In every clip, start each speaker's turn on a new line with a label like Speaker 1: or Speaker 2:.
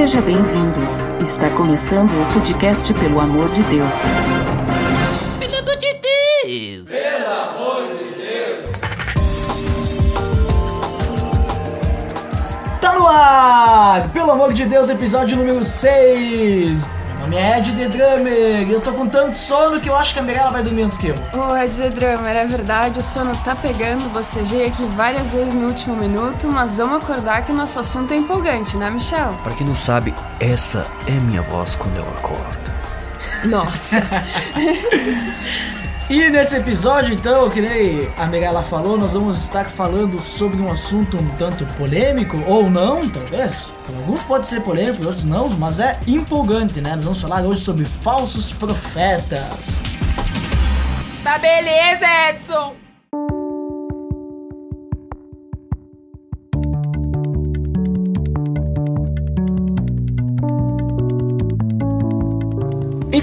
Speaker 1: Seja bem-vindo. Está começando o podcast Pelo Amor de Deus.
Speaker 2: Pelo amor de Deus!
Speaker 3: Tá no ar! Pelo amor de Deus, episódio número 6. Nome é Ed The Drummer e eu tô com tanto sono que eu acho que a Mirella vai dormir antes que eu.
Speaker 4: Ô, Ed The Drummer, é verdade, o sono tá pegando, bocejei aqui várias vezes no último minuto, mas vamos acordar que o nosso assunto é empolgante, né, Michel?
Speaker 5: Pra quem não sabe, essa é minha voz quando eu acordo.
Speaker 4: Nossa!
Speaker 3: E nesse episódio, então, que nem a Mirella falou, nós vamos estar falando sobre um assunto um tanto polêmico, ou não, talvez. Alguns pode ser polêmico, outros não, mas é empolgante, né? Nós vamos falar hoje sobre falsos profetas.
Speaker 2: Tá beleza, Edson!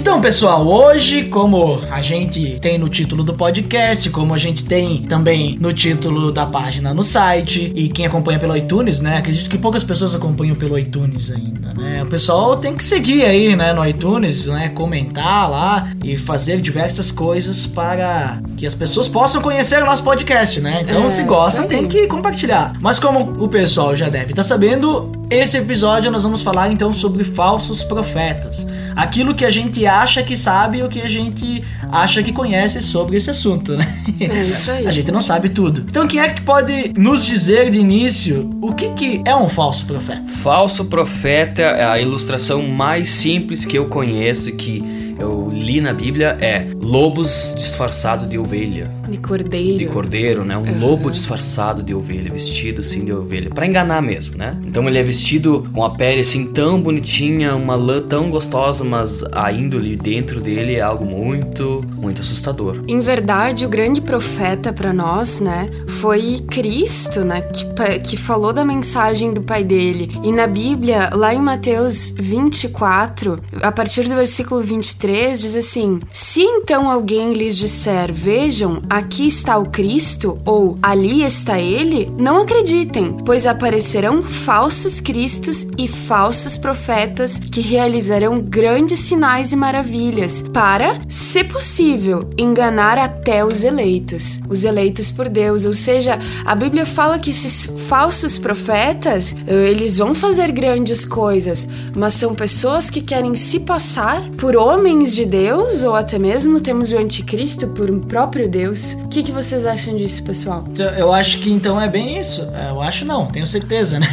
Speaker 3: Então, pessoal, hoje, como a gente tem no título do podcast, como a gente tem também no título da página no site, e quem acompanha pelo iTunes, né? Acredito que poucas pessoas acompanham pelo iTunes ainda, né? O pessoal tem que seguir aí, né, no iTunes, né? Comentar lá e fazer diversas coisas para que as pessoas possam conhecer o nosso podcast, né? Então,
Speaker 4: É,
Speaker 3: se gosta, tem que compartilhar. Mas como o pessoal já deve estar sabendo, esse episódio nós vamos falar então sobre falsos profetas. Aquilo que a gente acha que sabe e o que a gente acha que conhece sobre esse assunto, né?
Speaker 4: É isso aí.
Speaker 3: A gente não sabe tudo. Então quem é que pode nos dizer de início o que, que é um falso profeta?
Speaker 5: Falso profeta é a ilustração mais simples que eu conheço que eu li na Bíblia é lobos disfarçados de ovelha,
Speaker 4: De cordeiro.
Speaker 5: de cordeiro, né? Um lobo disfarçado de ovelha, vestido assim de ovelha, Pra enganar mesmo, né? Então ele é vestido com a pele assim tão bonitinha, uma lã tão gostosa, mas a índole dentro dele é algo muito, muito assustador.
Speaker 4: Em verdade, o grande profeta para nós, né, foi Cristo, né, que, que falou da mensagem do pai dele. E na Bíblia, lá em Mateus 24, a partir do versículo 23, diz assim: Se então alguém lhes disser, vejam, aqui está o Cristo, ou ali está ele, não acreditem, pois aparecerão falsos cristos e falsos profetas que realizarão grandes sinais e maravilhas, para, se possível, enganar até os eleitos, os eleitos por Deus. Ou seja, a Bíblia fala que esses falsos profetas, eh, eles vão fazer grandes coisas, mas são pessoas que querem se passar por homens de Deus, ou até mesmo temos o anticristo por um próprio Deus. O que, que vocês acham disso, pessoal?
Speaker 3: Então, Eu acho que então é bem isso. É, Eu acho não, tenho certeza, né?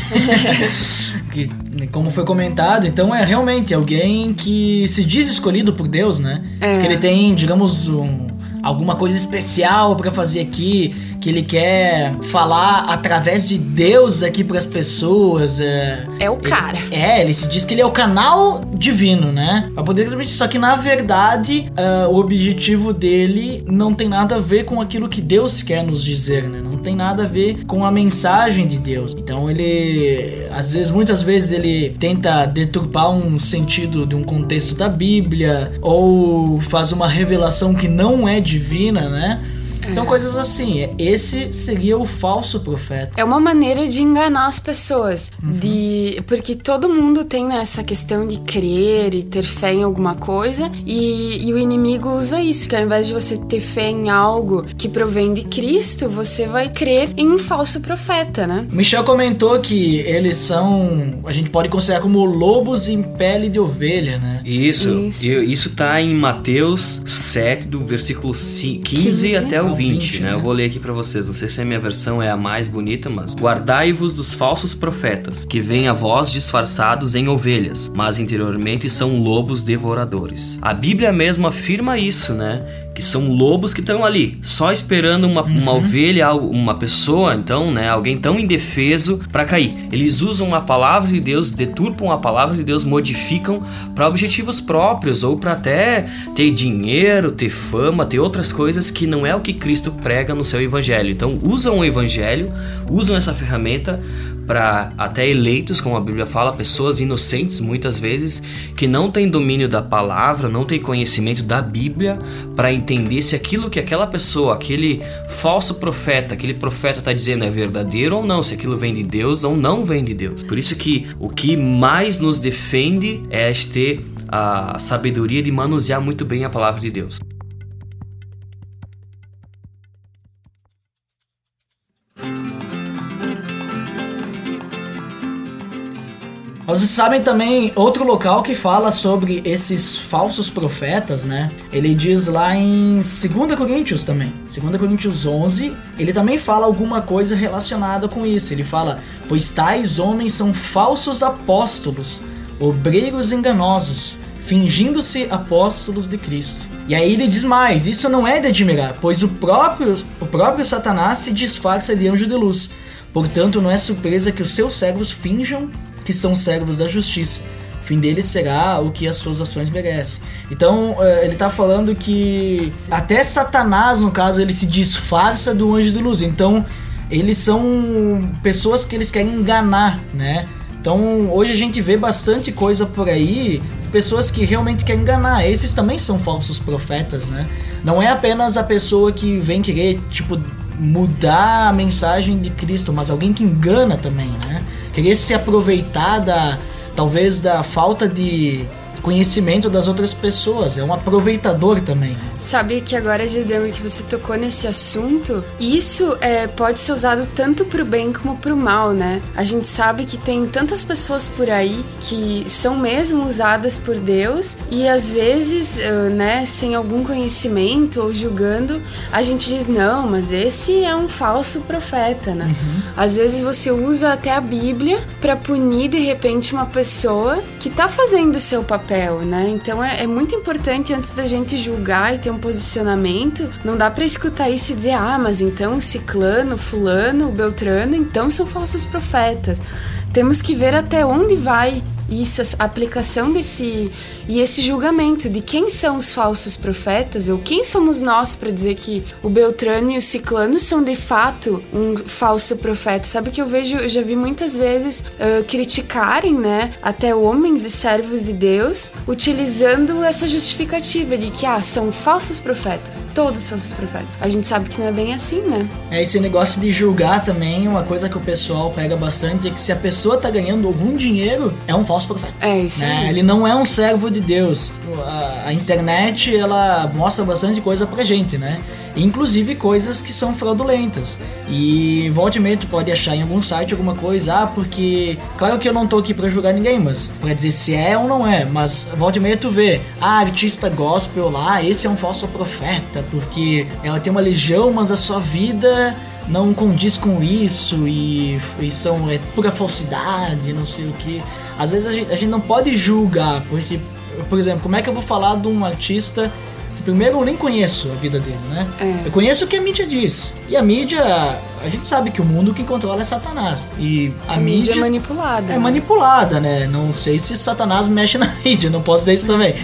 Speaker 3: que, como foi comentado, então é realmente alguém que se diz escolhido por Deus, né?
Speaker 4: É.
Speaker 3: Que ele tem, digamos, um, alguma coisa especial pra fazer aqui, que ele quer falar através de Deus aqui pras pessoas. É,
Speaker 4: É o cara.
Speaker 3: é, ele se diz que ele é o canal divino, né? Pra poder transmitir. Só que na verdade, ah, o objetivo dele não tem nada a ver com aquilo que Deus quer nos dizer, né? Não tem nada a ver com a mensagem de Deus. Então ele, às vezes, muitas vezes ele tenta deturpar um sentido de um contexto da Bíblia ou faz uma revelação que não é divina, né? Então coisas assim, esse seria o falso profeta.
Speaker 4: É uma maneira de enganar as pessoas. De Porque todo mundo tem né, essa questão de crer e ter fé em alguma coisa. E, e o inimigo usa isso, que ao invés de você ter fé em algo que provém de Cristo, você vai crer em um falso profeta, né?
Speaker 3: Michel comentou que eles são. A gente pode considerar como lobos em pele de ovelha, né?
Speaker 5: Isso,
Speaker 4: Isso.
Speaker 5: isso, isso tá em Mateus 7, do versículo ci- 15,
Speaker 4: 15
Speaker 5: até o
Speaker 3: ao
Speaker 5: 20,
Speaker 3: 20,
Speaker 5: né?
Speaker 3: né?
Speaker 5: Eu vou ler aqui pra vocês. Não sei se a minha versão é a mais bonita, mas guardai-vos dos falsos profetas, que vêm a vós disfarçados em ovelhas, mas interiormente são lobos devoradores. A Bíblia mesmo afirma isso, né? Que são lobos que estão ali, só esperando uma, uma ovelha, uma pessoa, então, né? Alguém tão indefeso pra cair. Eles usam a palavra de Deus, deturpam a palavra de Deus, modificam para objetivos próprios ou para até ter dinheiro, ter fama, ter outras coisas que não é o que Cristo prega no seu evangelho. Então, usam o evangelho, usam essa ferramenta para até eleitos, como a Bíblia fala, pessoas inocentes muitas vezes que não têm domínio da palavra, não têm conhecimento da Bíblia para entender se aquilo que aquela pessoa, aquele falso profeta, aquele profeta está dizendo é verdadeiro ou não, se aquilo vem de Deus ou não vem de Deus. Por isso que o que mais nos defende é ter a sabedoria de manusear muito bem a palavra de Deus.
Speaker 3: Vocês sabem também outro local que fala sobre esses falsos profetas, né? Ele diz lá em 2 Coríntios também, 2 Coríntios 11, ele também fala alguma coisa relacionada com isso. Ele fala: Pois tais homens são falsos apóstolos, obreiros enganosos, fingindo-se apóstolos de Cristo. E aí ele diz mais: Isso não é de admirar, pois o próprio, o próprio Satanás se disfarça de anjo de luz. Portanto, não é surpresa que os seus servos finjam que são servos da justiça. O fim deles será o que as suas ações merecem. Então, eh, ele está falando que até Satanás, no caso, ele se disfarça do anjo de luz. Então, eles são pessoas que eles querem enganar, né? Então, hoje a gente vê bastante coisa por aí, pessoas que realmente querem enganar. Esses também são falsos profetas, né? Não é apenas a pessoa que vem querer, tipo, mudar a mensagem de Cristo, mas alguém que engana também, né? Querer se aproveitar da talvez da falta de conhecimento das outras pessoas, é um aproveitador também.
Speaker 4: Sabe que agora, Gedrama, que você tocou nesse assunto, isso é, pode ser usado tanto pro bem como pro mal, né? A gente sabe que tem tantas pessoas por aí que são mesmo usadas por Deus e às vezes, né, sem algum conhecimento ou julgando, a gente diz, não, mas esse é um falso profeta, né? Uhum. Às vezes você usa até a Bíblia para punir de repente uma pessoa que tá fazendo o seu papel papel, né? Então é, é, muito importante antes da gente julgar e ter um posicionamento, não dá para escutar isso e dizer, ah, mas então o ciclano, fulano, beltrano, então são falsos profetas. Temos que ver até onde vai isso, a aplicação desse e esse julgamento de quem são os falsos profetas ou quem somos nós para dizer que o Beltrano e o Ciclano são de fato um falso profeta. Sabe que eu vejo, eu já vi muitas vezes uh, criticarem, né, até homens e servos de Deus, utilizando essa justificativa de que ah, são falsos profetas, todos falsos profetas. A gente sabe que não é bem assim, né?
Speaker 3: É esse negócio de julgar também, uma coisa que o pessoal pega bastante é que se a pessoa tá ganhando algum dinheiro, é um falso falso profeta.
Speaker 4: É isso
Speaker 3: né? Ele não é um servo de Deus. A, a, internet, ela mostra bastante coisa pra gente, né? Inclusive coisas que são fraudulentas. E volte e tu pode achar em algum site alguma coisa, ah, porque... Claro que eu não tô aqui pra julgar ninguém, mas pra dizer se é ou não é. Mas volte e tu vê, ah, artista gospel lá, esse é um falso profeta, porque ela tem uma legião, mas a sua vida não condiz com isso e, e são é pura falsidade, não sei o que. Às vezes a gente, a gente não pode julgar, porque, por exemplo, como é que eu vou falar de um artista primeiro eu nem conheço a vida dele, né? É. Eu conheço o que a mídia diz. E a mídia, a gente sabe que o mundo que controla é Satanás. E a, a mídia, mídia
Speaker 4: é manipulada.
Speaker 3: É né? manipulada, né? Não sei se Satanás mexe na mídia, não posso dizer isso também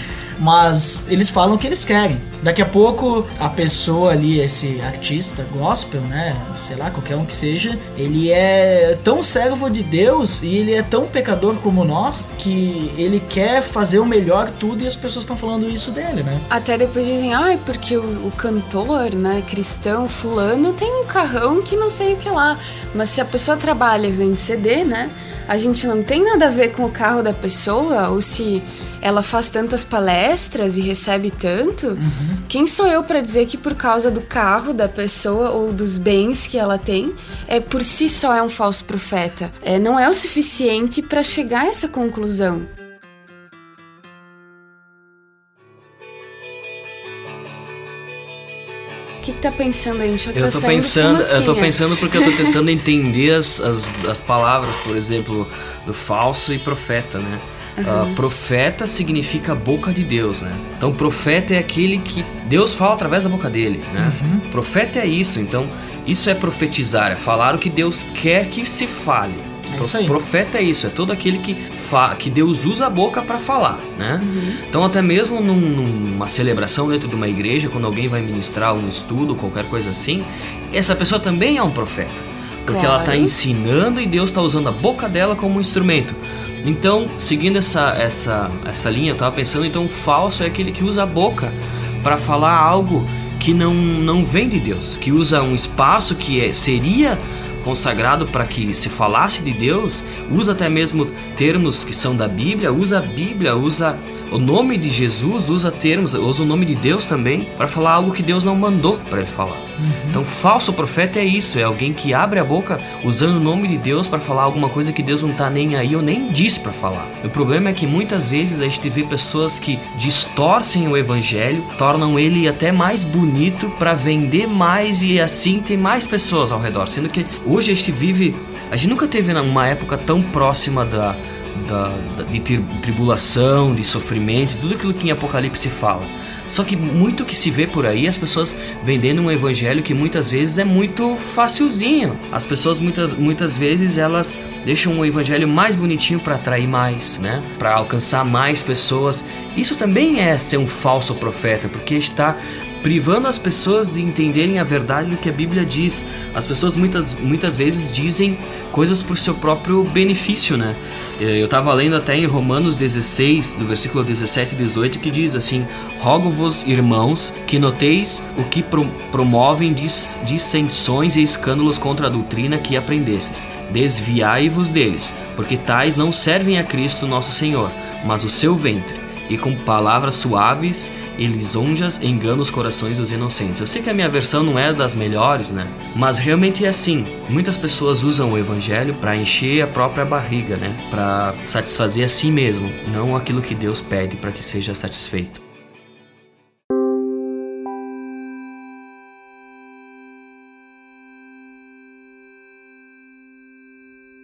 Speaker 3: mas eles falam o que eles querem. Daqui a pouco a pessoa ali, esse artista gospel, né, sei lá, qualquer um que seja, ele é tão servo de Deus e ele é tão pecador como nós que ele quer fazer o melhor tudo e as pessoas estão falando isso dele, né?
Speaker 4: Até depois dizem, ai, ah, porque o, o cantor, né, cristão, fulano, tem um carrão que não sei o que lá. Mas se a pessoa trabalha e vende CD, né? A gente não tem nada a ver com o carro da pessoa ou se ela faz tantas palestras e recebe tanto. Uhum. Quem sou eu para dizer que por causa do carro da pessoa ou dos bens que ela tem, é por si só é um falso profeta? É, não é o suficiente para chegar a essa conclusão. Tá pensando aí?
Speaker 5: Michel, eu tá tô pensando, eu tô pensando porque eu tô tentando entender as, as, as palavras, por exemplo, do falso e profeta, né? Uhum. Uh, profeta significa boca de Deus, né? Então, profeta é aquele que Deus fala através da boca dele, né? Uhum. Profeta é isso, então, isso é profetizar, é falar o que Deus quer que se fale.
Speaker 3: É isso aí.
Speaker 5: Profeta é isso, é todo aquele que, fa que Deus usa a boca para falar, né?
Speaker 3: Uhum.
Speaker 5: Então até mesmo num, numa celebração dentro de uma igreja, quando alguém vai ministrar um estudo, qualquer coisa assim, essa pessoa também é um profeta. Porque ela está
Speaker 4: Claro.
Speaker 5: ensinando e Deus está usando a boca dela como um instrumento. Então, seguindo essa, essa, essa linha, eu estava pensando, então, o falso é aquele que usa a boca para falar algo que não, não vem de Deus, que usa um espaço que é, seria consagrado para que se falasse de Deus, usa até mesmo termos que são da Bíblia, usa a Bíblia, usa o nome de Jesus, usa termos, usa o nome de Deus também para falar algo que Deus não mandou para ele falar. Então, falso profeta é isso, é alguém que abre a boca usando o nome de Deus para falar alguma coisa que Deus não tá nem aí ou nem diz para falar. O problema é que muitas vezes a gente vê pessoas que distorcem o evangelho, tornam ele até mais bonito para vender mais e assim tem mais pessoas ao redor, sendo que hoje a gente vive, a gente nunca teve uma época tão próxima da da, da- de tri- tribulação, de sofrimento, tudo aquilo que em Apocalipse fala. Só que muito que se vê por aí, as pessoas vendendo um evangelho que muitas vezes é muito facilzinho. As pessoas muitas, muitas vezes elas deixam o evangelho mais bonitinho para atrair mais, né? Para alcançar mais pessoas. Isso também é ser um falso profeta, porque está privando as pessoas de entenderem a verdade do que a Bíblia diz. As pessoas muitas, muitas vezes dizem coisas por seu próprio benefício, né? Eu estava lendo até em Romanos 16, do versículo 17 e 18, que diz assim: Rogo-vos, irmãos, que noteis o que pro- promovem dis- dissensões e escândalos contra a doutrina que aprendestes. Desviai-vos deles, porque tais não servem a Cristo nosso Senhor, mas o seu ventre e com palavras suaves e lisonjas engana os corações dos inocentes. Eu sei que a minha versão não é das melhores, né? Mas realmente é assim. Muitas pessoas usam o evangelho para encher a própria barriga, né? Para satisfazer a si mesmo, não aquilo que Deus pede para que seja satisfeito.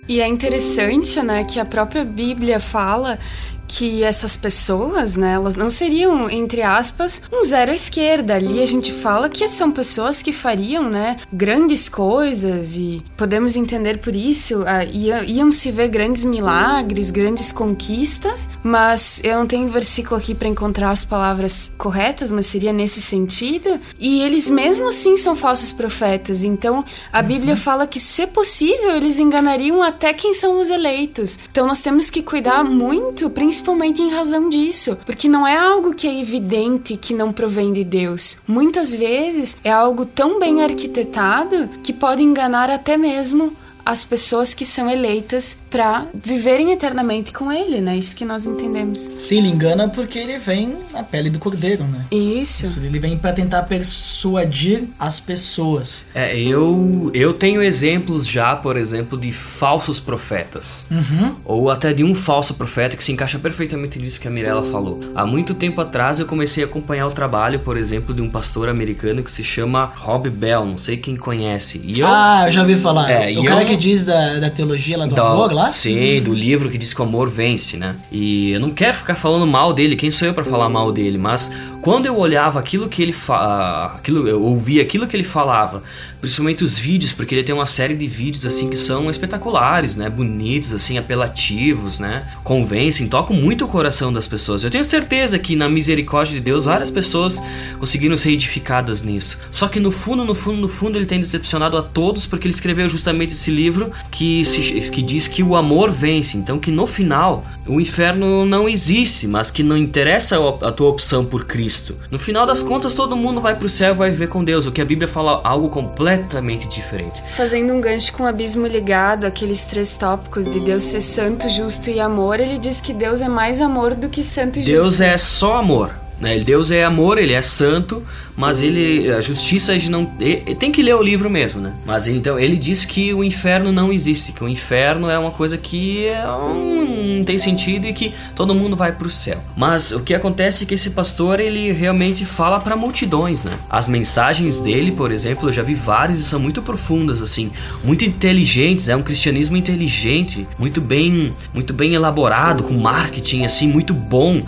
Speaker 4: E é interessante, né, que a própria Bíblia fala que essas pessoas, né, elas não seriam, entre aspas, um zero à esquerda. Ali a gente fala que são pessoas que fariam, né, grandes coisas e podemos entender por isso, ah, ia- iam se ver grandes milagres, grandes conquistas, mas eu não tenho versículo aqui para encontrar as palavras corretas, mas seria nesse sentido. E eles mesmo assim são falsos profetas. Então a Bíblia fala que, se possível, eles enganariam até quem são os eleitos. Então nós temos que cuidar muito, principalmente em razão disso, porque não é algo que é evidente que não provém de Deus. Muitas vezes é algo tão bem arquitetado que pode enganar até mesmo as pessoas que são eleitas para viverem eternamente com ele, né? Isso que nós entendemos.
Speaker 3: Sim, ele engana porque ele vem na pele do cordeiro, né?
Speaker 4: Isso.
Speaker 3: Ele vem pra tentar persuadir as pessoas.
Speaker 5: É, eu, eu tenho exemplos já, por exemplo, de falsos profetas.
Speaker 3: Uhum.
Speaker 5: Ou até de um falso profeta que se encaixa perfeitamente nisso que a Mirella falou. Há muito tempo atrás eu comecei a acompanhar o trabalho, por exemplo, de um pastor americano que se chama Rob Bell, não sei quem conhece. E eu,
Speaker 3: Ah, eu já ouvi falar.
Speaker 5: É,
Speaker 3: o cara
Speaker 5: eu-
Speaker 3: que diz da, da teologia lá do
Speaker 5: da-
Speaker 3: amor lá?
Speaker 5: Sim, do livro que diz que o amor vence, né? E eu não quero ficar falando mal dele, quem sou eu pra falar mal dele? Mas quando eu olhava aquilo que ele fa... aquilo eu ouvia aquilo que ele falava, principalmente os vídeos, porque ele tem uma série de vídeos assim que são espetaculares, né? Bonitos, assim, apelativos, né? Convencem, tocam muito o coração das pessoas. Eu tenho certeza que na misericórdia de Deus várias pessoas conseguiram ser edificadas nisso. Só que no fundo, no fundo, no fundo ele tem decepcionado a todos porque ele escreveu justamente esse livro que, se, que diz que o amor vence. Então que no final o inferno não existe, mas que não interessa a tua opção por Cristo. No final das contas todo mundo vai pro céu e vai viver com Deus. O que a Bíblia fala algo completamente diferente.
Speaker 4: Fazendo um gancho com o abismo ligado, aqueles três tópicos de Deus ser santo, justo e amor, ele diz que Deus é mais amor do que santo e
Speaker 5: Deus
Speaker 4: justo.
Speaker 5: é só amor. Né? Deus é amor, ele é santo, mas ele a justiça não e- e tem que ler o livro mesmo, né? Mas então ele diz que o inferno não existe, que o inferno é uma coisa que é um- não tem sentido e que todo mundo vai pro céu. Mas o que acontece é que esse pastor ele realmente fala para multidões, né? As mensagens dele, por exemplo, eu já vi várias e são muito profundas assim, muito inteligentes, é um cristianismo inteligente, muito bem, muito bem elaborado, com marketing assim muito bom.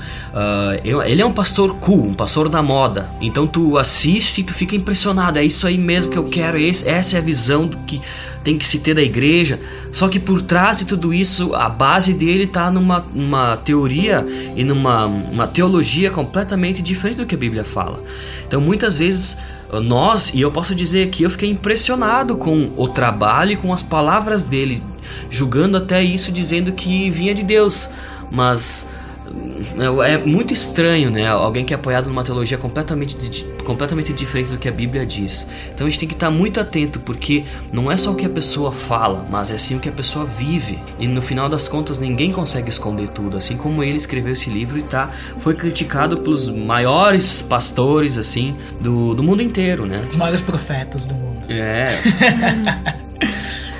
Speaker 5: Eu- ele é um pastor cool, um pastor da moda. Então tu assiste e tu fica impressionado. É isso aí mesmo que eu quero. Esse, essa é a visão do que tem que se ter da igreja. Só que por trás de tudo isso, a base dele está numa uma teoria e numa uma teologia completamente diferente do que a Bíblia fala. Então muitas vezes nós, e eu posso dizer que eu fiquei impressionado com o trabalho e com as palavras dele, julgando até isso, dizendo que vinha de Deus. Mas é muito estranho, né? Alguém que é apoiado numa teologia completamente, completamente diferente do que a Bíblia diz. Então a gente tem que estar muito atento, porque não é só o que a pessoa fala, mas é sim o que a pessoa vive. E no final das contas, ninguém consegue esconder tudo. Assim como ele escreveu esse livro e tá, foi criticado pelos maiores pastores, assim, do, do mundo inteiro, né?
Speaker 3: Os maiores profetas do mundo.
Speaker 5: É.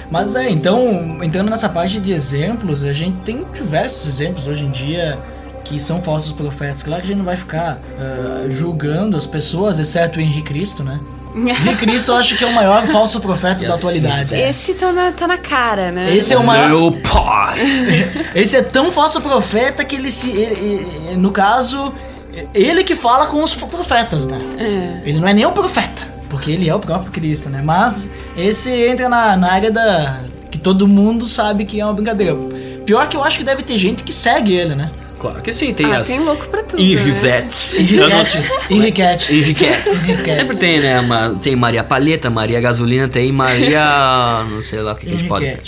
Speaker 3: Mas é, então, entrando nessa parte de exemplos, a gente tem diversos exemplos hoje em dia que são falsos profetas. Claro que a gente não vai ficar uh, julgando as pessoas, exceto o Henrique Cristo, né? Henrique Cristo eu acho que é o maior falso profeta da atualidade.
Speaker 4: Esse tá na, tá na cara, né?
Speaker 3: Esse é o maior.
Speaker 5: Meu pai!
Speaker 3: Esse é tão falso profeta que ele se. Ele, ele, no caso, ele que fala com os profetas, né?
Speaker 4: É.
Speaker 3: Ele não é nem o profeta. Porque ele é o próprio Cristo, né? Mas esse entra na, na área da. que todo mundo sabe que é uma brincadeira. Pior que eu acho que deve ter gente que segue ele, né?
Speaker 5: Claro que sim, tem
Speaker 4: ah,
Speaker 5: as
Speaker 4: tem louco pra tudo.
Speaker 3: Henriquetes.
Speaker 5: Henriquettes.
Speaker 3: Henriquetes.
Speaker 5: Sempre tem, né? Uma- tem Maria Palheta, Maria Gasolina, tem Maria. não sei lá o que, que a gente pode. É.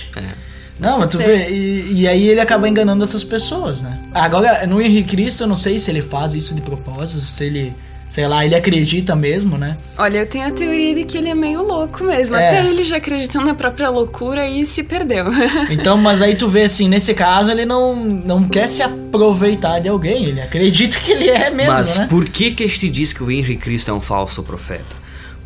Speaker 3: Não, mas tu vê, e, e aí ele acaba enganando essas pessoas, né? Agora, no Henrique Cristo, eu não sei se ele faz isso de propósito, se ele, sei lá, ele acredita mesmo, né?
Speaker 4: Olha, eu tenho a teoria de que ele é meio louco mesmo.
Speaker 3: É.
Speaker 4: Até ele já acreditando na própria loucura e se perdeu.
Speaker 3: Então, mas aí tu vê assim, nesse caso ele não, não quer se aproveitar de alguém, ele acredita que ele é mesmo,
Speaker 5: Mas
Speaker 3: né?
Speaker 5: por que que este diz que o Henry Cristo é um falso profeta?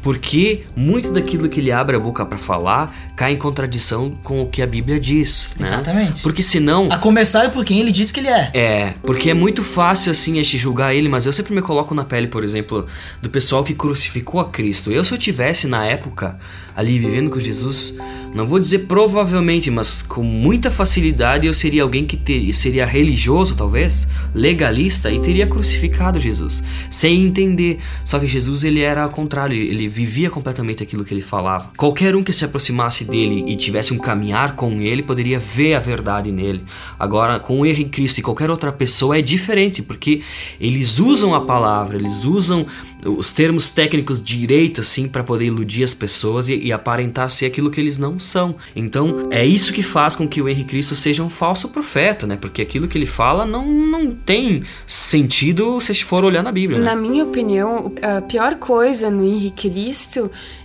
Speaker 5: Porque muito daquilo que ele abre a boca para falar cai em contradição com o que a Bíblia diz. né?
Speaker 3: Exatamente.
Speaker 5: Porque senão.
Speaker 3: A começar por quem ele diz que ele é.
Speaker 5: É, porque é muito fácil assim a gente julgar ele, mas eu sempre me coloco na pele, por exemplo, do pessoal que crucificou a Cristo. Eu, se eu tivesse na época ali vivendo com Jesus, não vou dizer provavelmente, mas com muita facilidade eu seria alguém que ter, seria religioso, talvez, legalista e teria crucificado Jesus, sem entender. Só que Jesus ele era ao contrário, ele vivia completamente aquilo que ele falava. Qualquer um que se aproximasse dele e tivesse um caminhar com ele poderia ver a verdade nele. Agora, com o erro em Cristo e qualquer outra pessoa é diferente, porque eles usam a palavra, eles usam os termos técnicos direito assim para poder iludir as pessoas e, e aparentar ser aquilo que eles não são. Então, é isso que faz com que o Henrique Cristo seja um falso profeta, né? Porque aquilo que ele fala não, não tem sentido se for olhar na Bíblia, né?
Speaker 4: Na minha opinião, a pior coisa no Henrique Cristo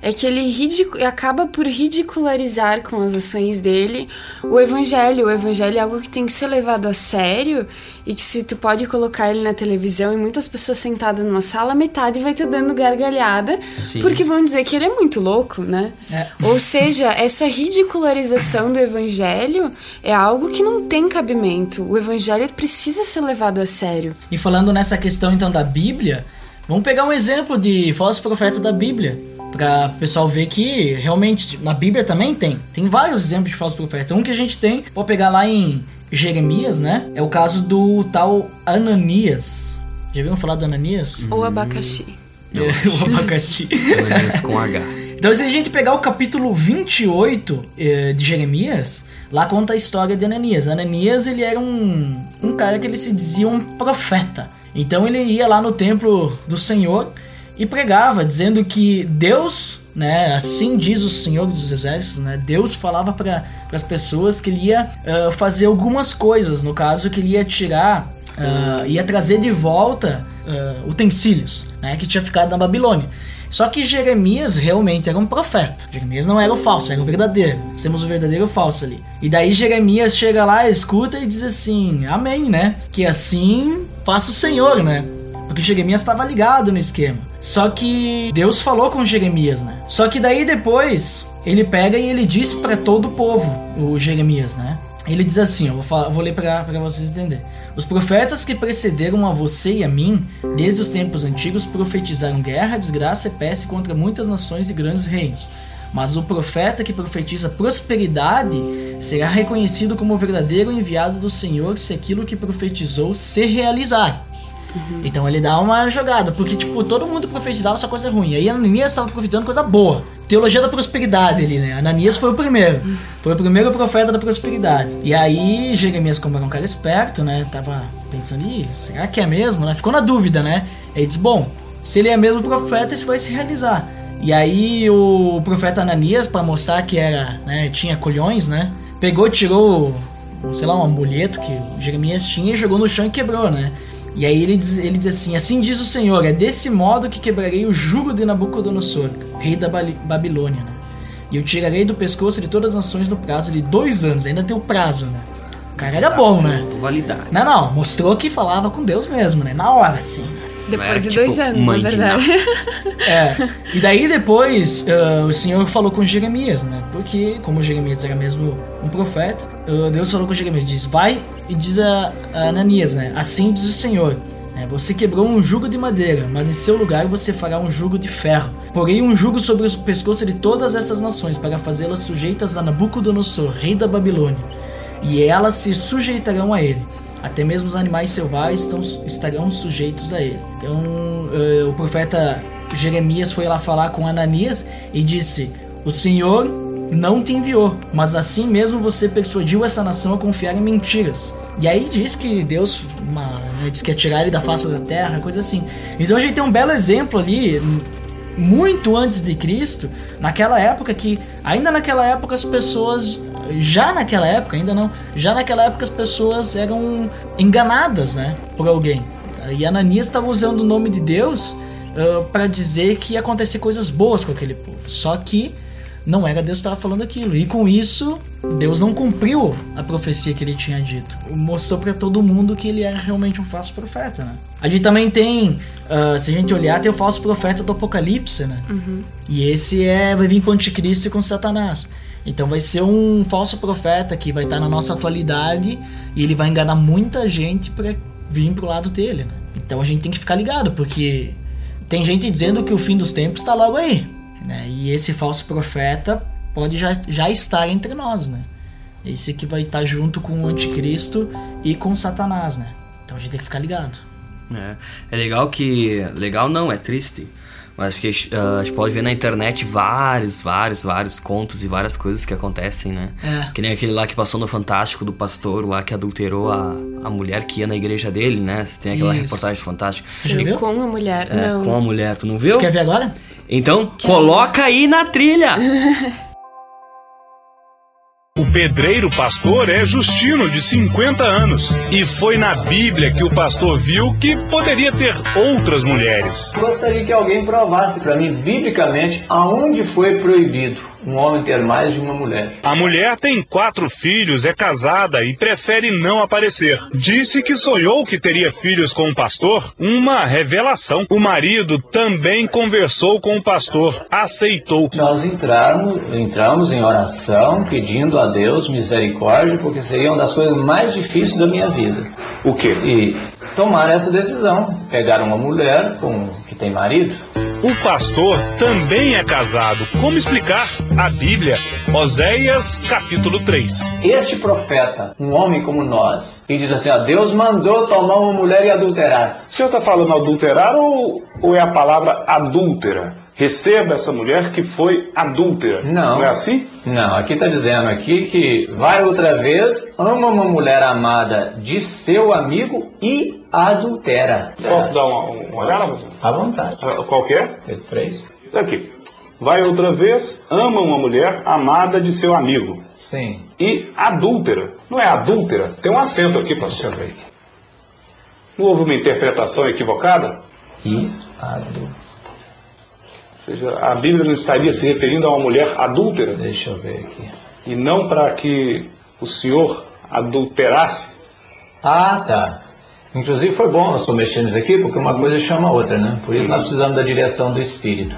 Speaker 4: é que ele acaba por ridicularizar com as ações dele o evangelho. O evangelho é algo que tem que ser levado a sério e que se tu pode colocar ele na televisão e muitas pessoas sentadas numa sala, metade vai te dando gargalhada
Speaker 5: Sim.
Speaker 4: porque vão dizer que ele é muito louco, né?
Speaker 3: É.
Speaker 4: Ou seja, essa ridicularização do evangelho é algo que não tem cabimento. O evangelho precisa ser levado a sério.
Speaker 3: E falando nessa questão então da Bíblia, vamos pegar um exemplo de falso profeta da Bíblia. Pra o pessoal ver que realmente na Bíblia também tem. Tem vários exemplos de falso profeta. Um que a gente tem, pode pegar lá em Jeremias, né? É o caso do tal Ananias. Já viram falar do Ananias?
Speaker 4: Ou abacaxi.
Speaker 3: o abacaxi.
Speaker 5: Ananias com H.
Speaker 3: Então, se a gente pegar o capítulo 28 eh, de Jeremias, lá conta a história de Ananias. Ananias, ele era um, um cara que ele se dizia um profeta. Então, ele ia lá no templo do Senhor e pregava, dizendo que Deus, né, assim diz o Senhor dos Exércitos, né, Deus falava para as pessoas que ele ia ah, fazer algumas coisas. No caso, que ele ia tirar, ah, ia trazer de volta ah, utensílios, né, que tinha ficado na Babilônia. Só que Jeremias realmente era um profeta. Jeremias não era o falso, era o verdadeiro. Temos o verdadeiro e o falso ali. E daí Jeremias chega lá, escuta e diz assim: Amém, né? Que assim faça o Senhor, né? Porque Jeremias estava ligado no esquema. Só que Deus falou com Jeremias, né? Só que daí depois ele pega e ele diz para todo o povo, o Jeremias, né? Ele diz assim, eu vou, falar- vou ler para vocês entenderem. Os profetas que precederam a você e a mim, desde os tempos antigos, profetizaram guerra, desgraça e peste contra muitas nações e grandes reinos. Mas o profeta que profetiza prosperidade será reconhecido como verdadeiro enviado do Senhor se aquilo que profetizou se realizar. Então ele dá uma jogada, porque, tipo, todo mundo profetizava só coisa ruim. Aí Ananias estava profetizando coisa boa. Teologia da prosperidade ali, né? Ananias foi o primeiro. Foi o primeiro profeta da prosperidade. E aí Jeremias, como era um cara esperto, né? Tava pensando, Ih, será que é mesmo? Né? Ficou na dúvida, né? Aí disse, bom, se ele é mesmo profeta, isso vai se realizar. E aí o profeta Ananias, para mostrar que era, né, tinha colhões, né? Pegou, tirou, sei lá, um amuleto que Jeremias tinha e jogou no chão e quebrou, né? E aí ele diz, ele diz assim: Assim diz o Senhor, é desse modo que quebrarei o jugo de Nabucodonosor, rei da Babilônia, né? E eu tirarei do pescoço de todas as nações no prazo de dois anos. Ainda tem o prazo, né? O cara era bom, né?
Speaker 5: Validade.
Speaker 3: Não, não, mostrou que falava com Deus mesmo, né? Na hora, assim.
Speaker 4: Depois
Speaker 5: Era,
Speaker 4: de
Speaker 5: tipo,
Speaker 4: dois anos, na verdade.
Speaker 3: É. E daí depois ah, o Senhor falou com Jeremias, né? Porque, como Jeremias era mesmo um profeta, ah, Deus falou com Jeremias, diz, vai e diz a, a Ananias, né? Assim diz o Senhor. né, Você quebrou um jugo de madeira, mas em seu lugar você fará um jugo de ferro. Porém, um jugo sobre o pescoço de todas essas nações, para fazê-las sujeitas a Nabucodonosor, rei da Babilônia. E elas se sujeitarão a ele. Até mesmo os animais selvagens estão, estarão sujeitos a ele. Então, eh, o profeta Jeremias foi lá falar com Ananias e disse: O Senhor não te enviou, mas assim mesmo você persuadiu essa nação a confiar em mentiras. E aí diz que Deus uma, né, diz que ia tirar ele da face da terra, coisa assim. Então a gente tem um belo exemplo ali, muito antes de Cristo, naquela época que, ainda naquela época as pessoas, já naquela época, ainda não, já naquela época as pessoas eram enganadas, né, por alguém. E Ananias estava usando o nome de Deus para dizer que ia acontecer coisas boas com aquele povo. Só que não era Deus que estava falando aquilo. E com isso, Deus não cumpriu a profecia que ele tinha dito. Mostrou para todo mundo que ele era realmente um falso profeta, né? A gente também tem, ah, se a gente olhar, tem o falso profeta do Apocalipse, né? E esse é vai vir com o anticristo e com Satanás. Então vai ser um falso profeta que vai estar na nossa atualidade e ele vai enganar muita gente para vir pro lado dele, né? Então a gente tem que ficar ligado, porque tem gente dizendo que o fim dos tempos está logo aí, né? E esse falso profeta pode já, já estar entre nós, né? Esse que vai estar junto com o anticristo e com Satanás, né? Então a gente tem que ficar ligado.
Speaker 5: É, é legal que. Legal não, é triste. Mas que ah, a gente pode ver na internet vários, vários, vários contos e várias coisas que acontecem, né?
Speaker 3: É.
Speaker 5: Que nem aquele lá que passou no Fantástico do pastor lá que adulterou a, a mulher que ia na igreja dele, né? Tem aquela
Speaker 3: Isso.
Speaker 5: reportagem fantástica.
Speaker 3: Tu já viu?
Speaker 4: Com a mulher.
Speaker 5: É,
Speaker 4: não.
Speaker 5: com a mulher, tu não viu?
Speaker 3: Quer ver agora?
Speaker 5: Então, coloca aí na trilha!
Speaker 6: Pedreiro pastor é Justino, de 50 anos. E foi na Bíblia que o pastor viu que poderia ter outras mulheres.
Speaker 7: Gostaria que alguém provasse para mim, biblicamente, aonde foi proibido um homem ter mais de uma mulher.
Speaker 6: A mulher tem quatro filhos, é casada e prefere não aparecer. Disse que sonhou que teria filhos com o pastor, uma revelação. O marido também conversou com o pastor, aceitou.
Speaker 7: Nós entramos, entramos em oração, pedindo a Deus misericórdia, porque seria uma das coisas mais difíceis da minha vida.
Speaker 6: O quê?
Speaker 7: E tomar essa decisão, pegar uma mulher com que tem marido.
Speaker 6: O pastor também é casado. Como explicar? A Bíblia, Oséias capítulo 3.
Speaker 7: Este profeta, um homem como nós, que diz assim, ó, Deus mandou tomar uma mulher e adulterar.
Speaker 8: O senhor está falando adulterar ou, ou é a palavra adúltera? Receba essa mulher que foi adúltera.
Speaker 7: Não.
Speaker 8: Não é assim?
Speaker 7: Não, aqui está dizendo aqui que vai outra vez, ama uma mulher amada de seu amigo e adultera.
Speaker 8: Posso dar uma, uma olhada, pastor?
Speaker 7: À vontade.
Speaker 8: Ah, Qual que é?
Speaker 7: 3?
Speaker 8: Aqui. Vai outra vez, ama uma mulher amada de seu amigo.
Speaker 7: Sim.
Speaker 8: E adúltera. Não é adúltera? Tem um acento aqui,
Speaker 7: Deixa eu
Speaker 8: pastor.
Speaker 7: ver.
Speaker 8: Não houve uma interpretação equivocada?
Speaker 7: E adultera.
Speaker 8: Seja, a Bíblia não estaria se referindo a uma mulher adúltera
Speaker 7: Deixa eu ver aqui.
Speaker 8: e não para que o senhor adulterasse?
Speaker 7: Ah, tá. Inclusive foi bom nós estou mexendo isso aqui, porque uma coisa chama a outra, né? Por isso nós precisamos da direção do Espírito.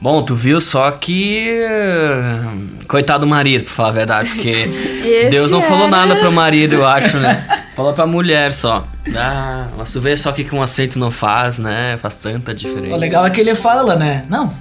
Speaker 5: Bom, tu viu só que. Coitado do marido, pra falar a verdade, porque Deus não falou
Speaker 4: era-
Speaker 5: nada pro marido, eu acho, né? Falou pra mulher só. Ah, mas tu vê só o que que um aceito não faz, né? Faz tanta diferença.
Speaker 3: O legal é que ele fala, né? Não,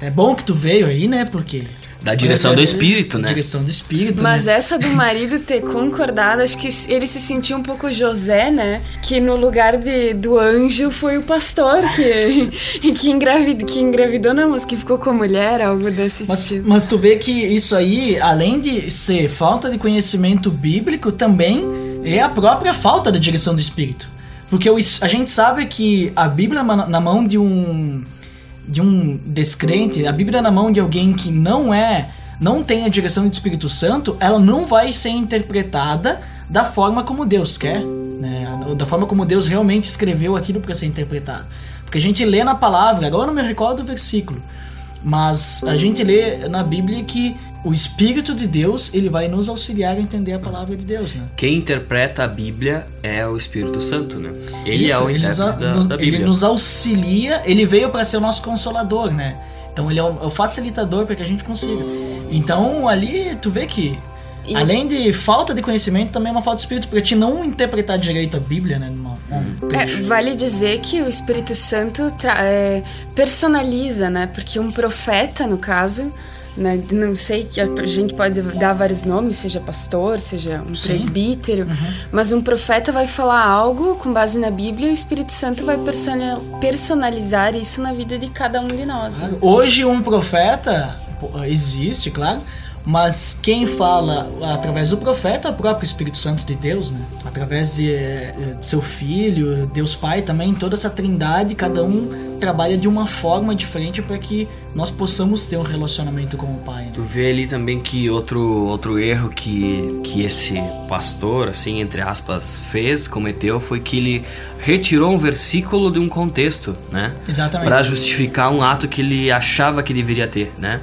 Speaker 3: é bom que tu veio aí, né? Porque
Speaker 5: Da direção do espírito, né?
Speaker 3: Direção do espírito,
Speaker 4: Mas
Speaker 3: né?
Speaker 4: essa do marido ter concordado, acho que ele se sentiu um pouco José, né? Que no lugar de, do anjo foi o pastor que, que, engravidou, que engravidou, não, mas que ficou com a mulher, algo desse
Speaker 3: Mas,
Speaker 4: tipo.
Speaker 3: mas tu vê que isso aí, além de ser falta de conhecimento bíblico, também é a própria falta da direção do Espírito. Porque a gente sabe que a Bíblia na na mão de um de um descrente, a Bíblia na mão de alguém que não é, não tem a direção do Espírito Santo, ela não vai ser interpretada da forma como Deus quer, né? Da forma como Deus realmente escreveu aquilo para ser interpretado. Porque a gente lê na palavra, agora eu não me recordo do versículo, mas a gente lê na Bíblia que o Espírito de Deus ele vai nos auxiliar a entender a palavra de Deus, né?
Speaker 5: Quem interpreta a Bíblia é o Espírito Santo, né? Ele
Speaker 3: Isso,
Speaker 5: é o
Speaker 3: ele nos,
Speaker 5: intérprete da,
Speaker 3: nos-
Speaker 5: da
Speaker 3: ele
Speaker 5: Bíblia.
Speaker 3: nos auxilia, ele veio para ser o nosso consolador, né? Então ele é o, é o facilitador para que a gente consiga. Então ali tu vê que
Speaker 4: E-
Speaker 3: além de falta de conhecimento também é uma falta de espírito para te não interpretar direito a Bíblia, né? Numa, num
Speaker 4: É, vale dizer que o Espírito Santo é, personaliza, né? Porque um profeta, no caso, né? não sei que a gente pode dar vários nomes, seja pastor, seja um
Speaker 3: Sim.
Speaker 4: presbítero, mas um profeta vai falar algo com base na Bíblia e o Espírito Santo vai persona- personalizar isso na vida de cada um de nós. né?
Speaker 3: Hoje um profeta existe, claro, mas quem fala através do profeta é o próprio Espírito Santo de Deus, né? Através de, eh, de seu filho, Deus Pai também, toda essa trindade, cada um trabalha de uma forma diferente para que nós possamos ter um relacionamento com o Pai. né?
Speaker 5: Tu vê ali também que outro, outro erro que, que esse pastor, assim, entre aspas, fez, cometeu, foi que ele retirou um versículo de um contexto, né?
Speaker 3: Exatamente.
Speaker 5: Pra justificar um ato que ele achava que deveria ter, né?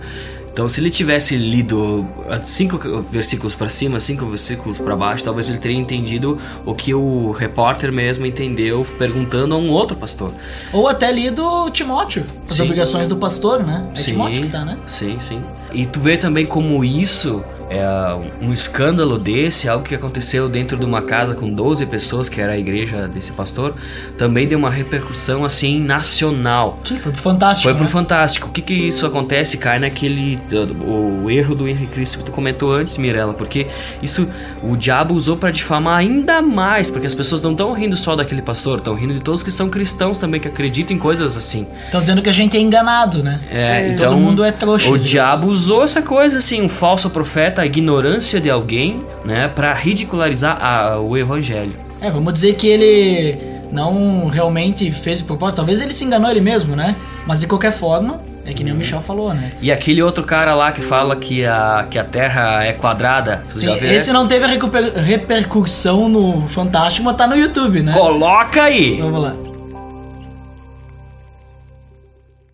Speaker 5: Então, se ele tivesse lido ah, cinco versículos pra cima, cinco versículos pra baixo, talvez ele teria entendido o que o repórter mesmo entendeu perguntando a um outro pastor.
Speaker 3: Ou até lido Timóteo, as
Speaker 5: Sim.
Speaker 3: obrigações do pastor, né? É
Speaker 5: Sim,
Speaker 3: Timóteo que tá, né?
Speaker 5: Sim, sim. E tu vê também como isso é um escândalo desse, algo que aconteceu dentro de uma casa com 12 pessoas, que era a igreja desse pastor, também deu uma repercussão assim nacional.
Speaker 3: Sim, foi pro Fantástico.
Speaker 5: Foi pro
Speaker 3: né?
Speaker 5: Fantástico. O que que isso acontece? Cai naquele. O erro do Henrique Cristo que tu comentou antes, Mirella. Porque isso o diabo usou pra difamar ainda mais. Porque as pessoas não estão rindo só daquele pastor, estão rindo de todos que são cristãos também, que acreditam em coisas assim.
Speaker 3: Estão dizendo que a gente é enganado, né?
Speaker 5: É,
Speaker 3: E
Speaker 5: então.
Speaker 3: Todo mundo é trouxa.
Speaker 5: O diabo usou essa coisa, assim, um falso profeta, a ignorância de alguém, né, pra ridicularizar a- o evangelho.
Speaker 3: É, vamos dizer que ele não realmente fez o propósito. Talvez ele se enganou ele mesmo, né? Mas de qualquer forma, é que nem o Michel falou, né?
Speaker 5: E aquele outro cara lá que fala que a, que a terra é quadrada, você
Speaker 3: Sim, esse não teve a repercussão no Fantástico, mas tá no YouTube, né?
Speaker 5: Coloca aí!
Speaker 3: Vamos lá.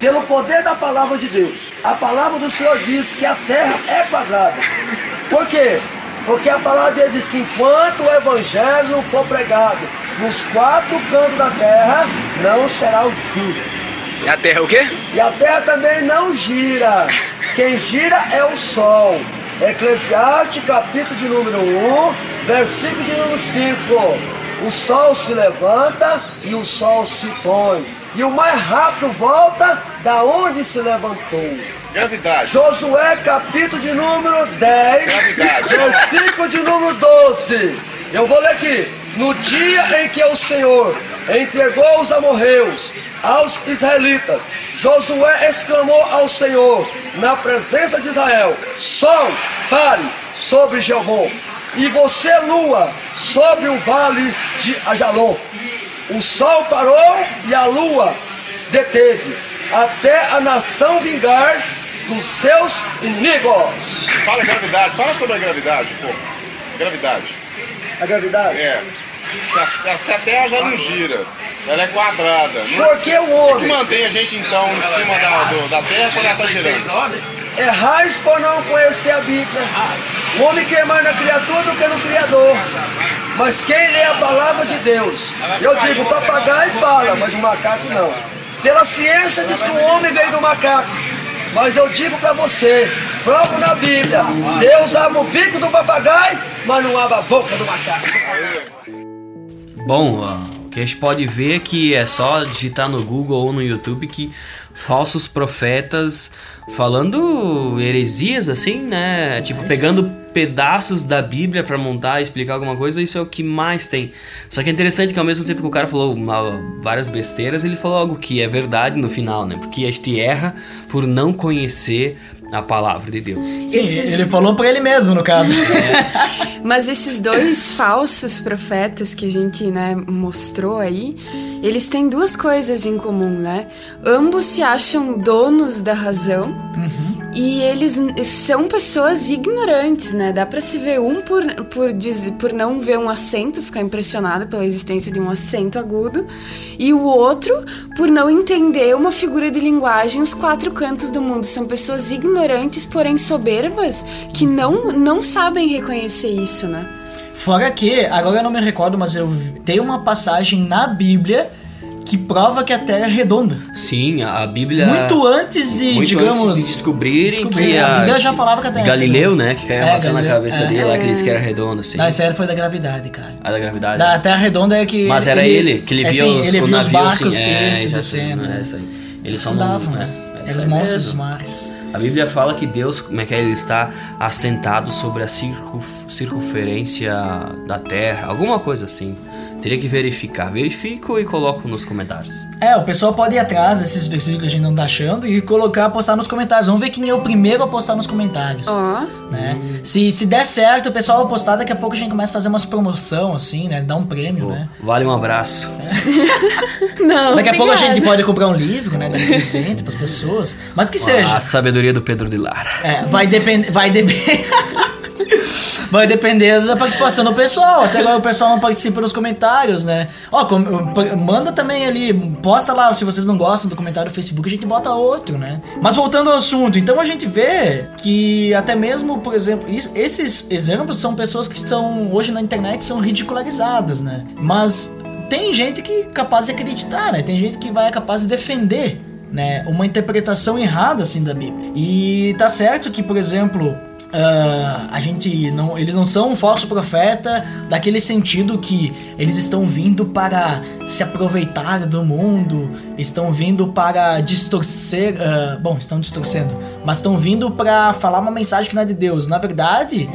Speaker 9: Pelo poder da palavra de Deus. A palavra do Senhor diz que a terra é quadrada. Por quê? Porque a palavra de Deus diz que enquanto o evangelho for pregado nos quatro cantos da terra, não será o fim.
Speaker 10: E a terra é o quê?
Speaker 9: E a terra também não gira. Quem gira é o sol. Eclesiastes, capítulo de número 1, versículo de número 5. O sol se levanta e o sol se põe. E o mais rápido volta da onde se levantou.
Speaker 10: Gravidade.
Speaker 9: Josué, capítulo de número 10,
Speaker 10: Gravidade.
Speaker 9: versículo de número 12. Eu vou ler aqui. No dia em que o Senhor entregou os amorreus aos israelitas, Josué exclamou ao Senhor, na presença de Israel: Sol, pare sobre Jeovô, e você, lua, sobre o vale de Ajalon. O sol parou e a lua deteve, até a nação vingar dos seus inimigos.
Speaker 10: Fala gravidade. Fala sobre a gravidade, pô. Gravidade.
Speaker 9: A gravidade.
Speaker 10: É. Se a, se a terra já não gira, ela é quadrada. Não,
Speaker 9: Porque o
Speaker 10: o que
Speaker 9: homem
Speaker 10: mantém a gente então em cima da, do- da terra quando ela está girando?
Speaker 9: é raiz por não conhecer a Bíblia. O homem quer mais na criatura do que no Criador. Mas quem lê a palavra de Deus, eu digo, o papagaio fala, mas o macaco não. Pela ciência diz que o homem veio do macaco. Mas eu digo para você, prova na Bíblia, Deus abre o bico do papagaio, mas não abre a boca do macaco.
Speaker 5: Bom, ó, Que a gente pode ver que é só digitar no Google ou no YouTube que falsos profetas falando heresias assim, né? Tipo, pegando pedaços da Bíblia para montar e explicar alguma coisa, isso é o que mais tem. Só que é interessante que ao mesmo tempo que o cara falou uma- várias besteiras, ele falou algo que é verdade no final, né? Porque a gente erra por não conhecer a palavra de Deus.
Speaker 3: Sim,
Speaker 4: Esses-
Speaker 3: ele falou pra ele mesmo, no caso.
Speaker 4: Mas esses dois falsos profetas que a gente, né, mostrou aí, eles têm duas coisas em comum, né? Ambos se acham donos da razão e eles são pessoas ignorantes, né? Dá pra se ver um por, por, por não ver um acento, ficar impressionado pela existência de um acento agudo, e o outro por não entender uma figura de linguagem os quatro cantos do mundo. São pessoas ignorantes, porém soberbas, que não, não sabem reconhecer isso, né?
Speaker 3: Fora que, agora eu não me recordo, mas eu tem uma passagem na Bíblia que prova que a Terra é redonda.
Speaker 5: Sim, a Bíblia.
Speaker 3: Muito antes de,
Speaker 5: muito
Speaker 3: digamos.
Speaker 5: antes de descobrirem
Speaker 3: descobrir.
Speaker 5: que
Speaker 3: A
Speaker 5: a,
Speaker 3: Bíblia já falava que a Terra
Speaker 5: Galileu,
Speaker 3: redonda.
Speaker 5: né? Que caiu
Speaker 3: É,
Speaker 5: a maçã na cabeça
Speaker 3: é.
Speaker 5: dele lá, que ele disse que era redonda, assim.
Speaker 3: Não, isso aí foi da gravidade, cara.
Speaker 5: A da gravidade.
Speaker 3: Da Terra redonda é que.
Speaker 5: Mas era ele, que ele
Speaker 3: é,
Speaker 5: via
Speaker 3: sim,
Speaker 5: os,
Speaker 3: ele
Speaker 5: o navio
Speaker 3: barcos
Speaker 5: assim. É, isso,
Speaker 3: descendo.
Speaker 5: é, isso aí. Eles só
Speaker 3: Fundavam,
Speaker 5: não,
Speaker 3: né?
Speaker 5: né?
Speaker 3: Eram os monstros dos mares.
Speaker 5: A Bíblia fala que Deus, como é que é? Ele está assentado sobre a circun, circunferência da Terra, alguma coisa assim. Teria que verificar. Verifico e coloco nos comentários.
Speaker 3: É, o pessoal pode ir atrás desses versículos que a gente não tá achando e colocar, postar nos comentários. Vamos ver quem é o primeiro a postar nos comentários.
Speaker 4: Ó,
Speaker 3: Né? Se, se der certo, o pessoal vai postar, daqui a pouco a gente começa a fazer umas promoção, assim, né? Dar um prêmio, né?
Speaker 5: Vale um abraço.
Speaker 4: não.
Speaker 3: Daqui a pouco a gente pode comprar um livro, né? Dar um presente pras pessoas. Mas que seja.
Speaker 5: A sabedoria do Pedro de Lara.
Speaker 3: É, vai depender. Vai depender. Vai depender da participação do pessoal. Até agora o pessoal não participa nos comentários, né? Ó, com- manda também ali, posta lá se vocês não gostam do comentário do Facebook, a gente bota outro, né? Mas voltando ao assunto, então a gente vê que até mesmo, por exemplo, is- esses exemplos são pessoas que estão hoje na internet são ridicularizadas, né? Mas tem gente que é capaz de acreditar, né? Tem gente que vai capaz de defender, né? Uma interpretação errada assim da Bíblia. E tá certo que, por exemplo, ah, a gente não, eles não são um falso profeta daquele sentido que eles estão vindo para se aproveitar do mundo, estão vindo para distorcer, ah, bom, estão distorcendo, mas estão vindo para falar uma mensagem que não é de Deus. Na verdade,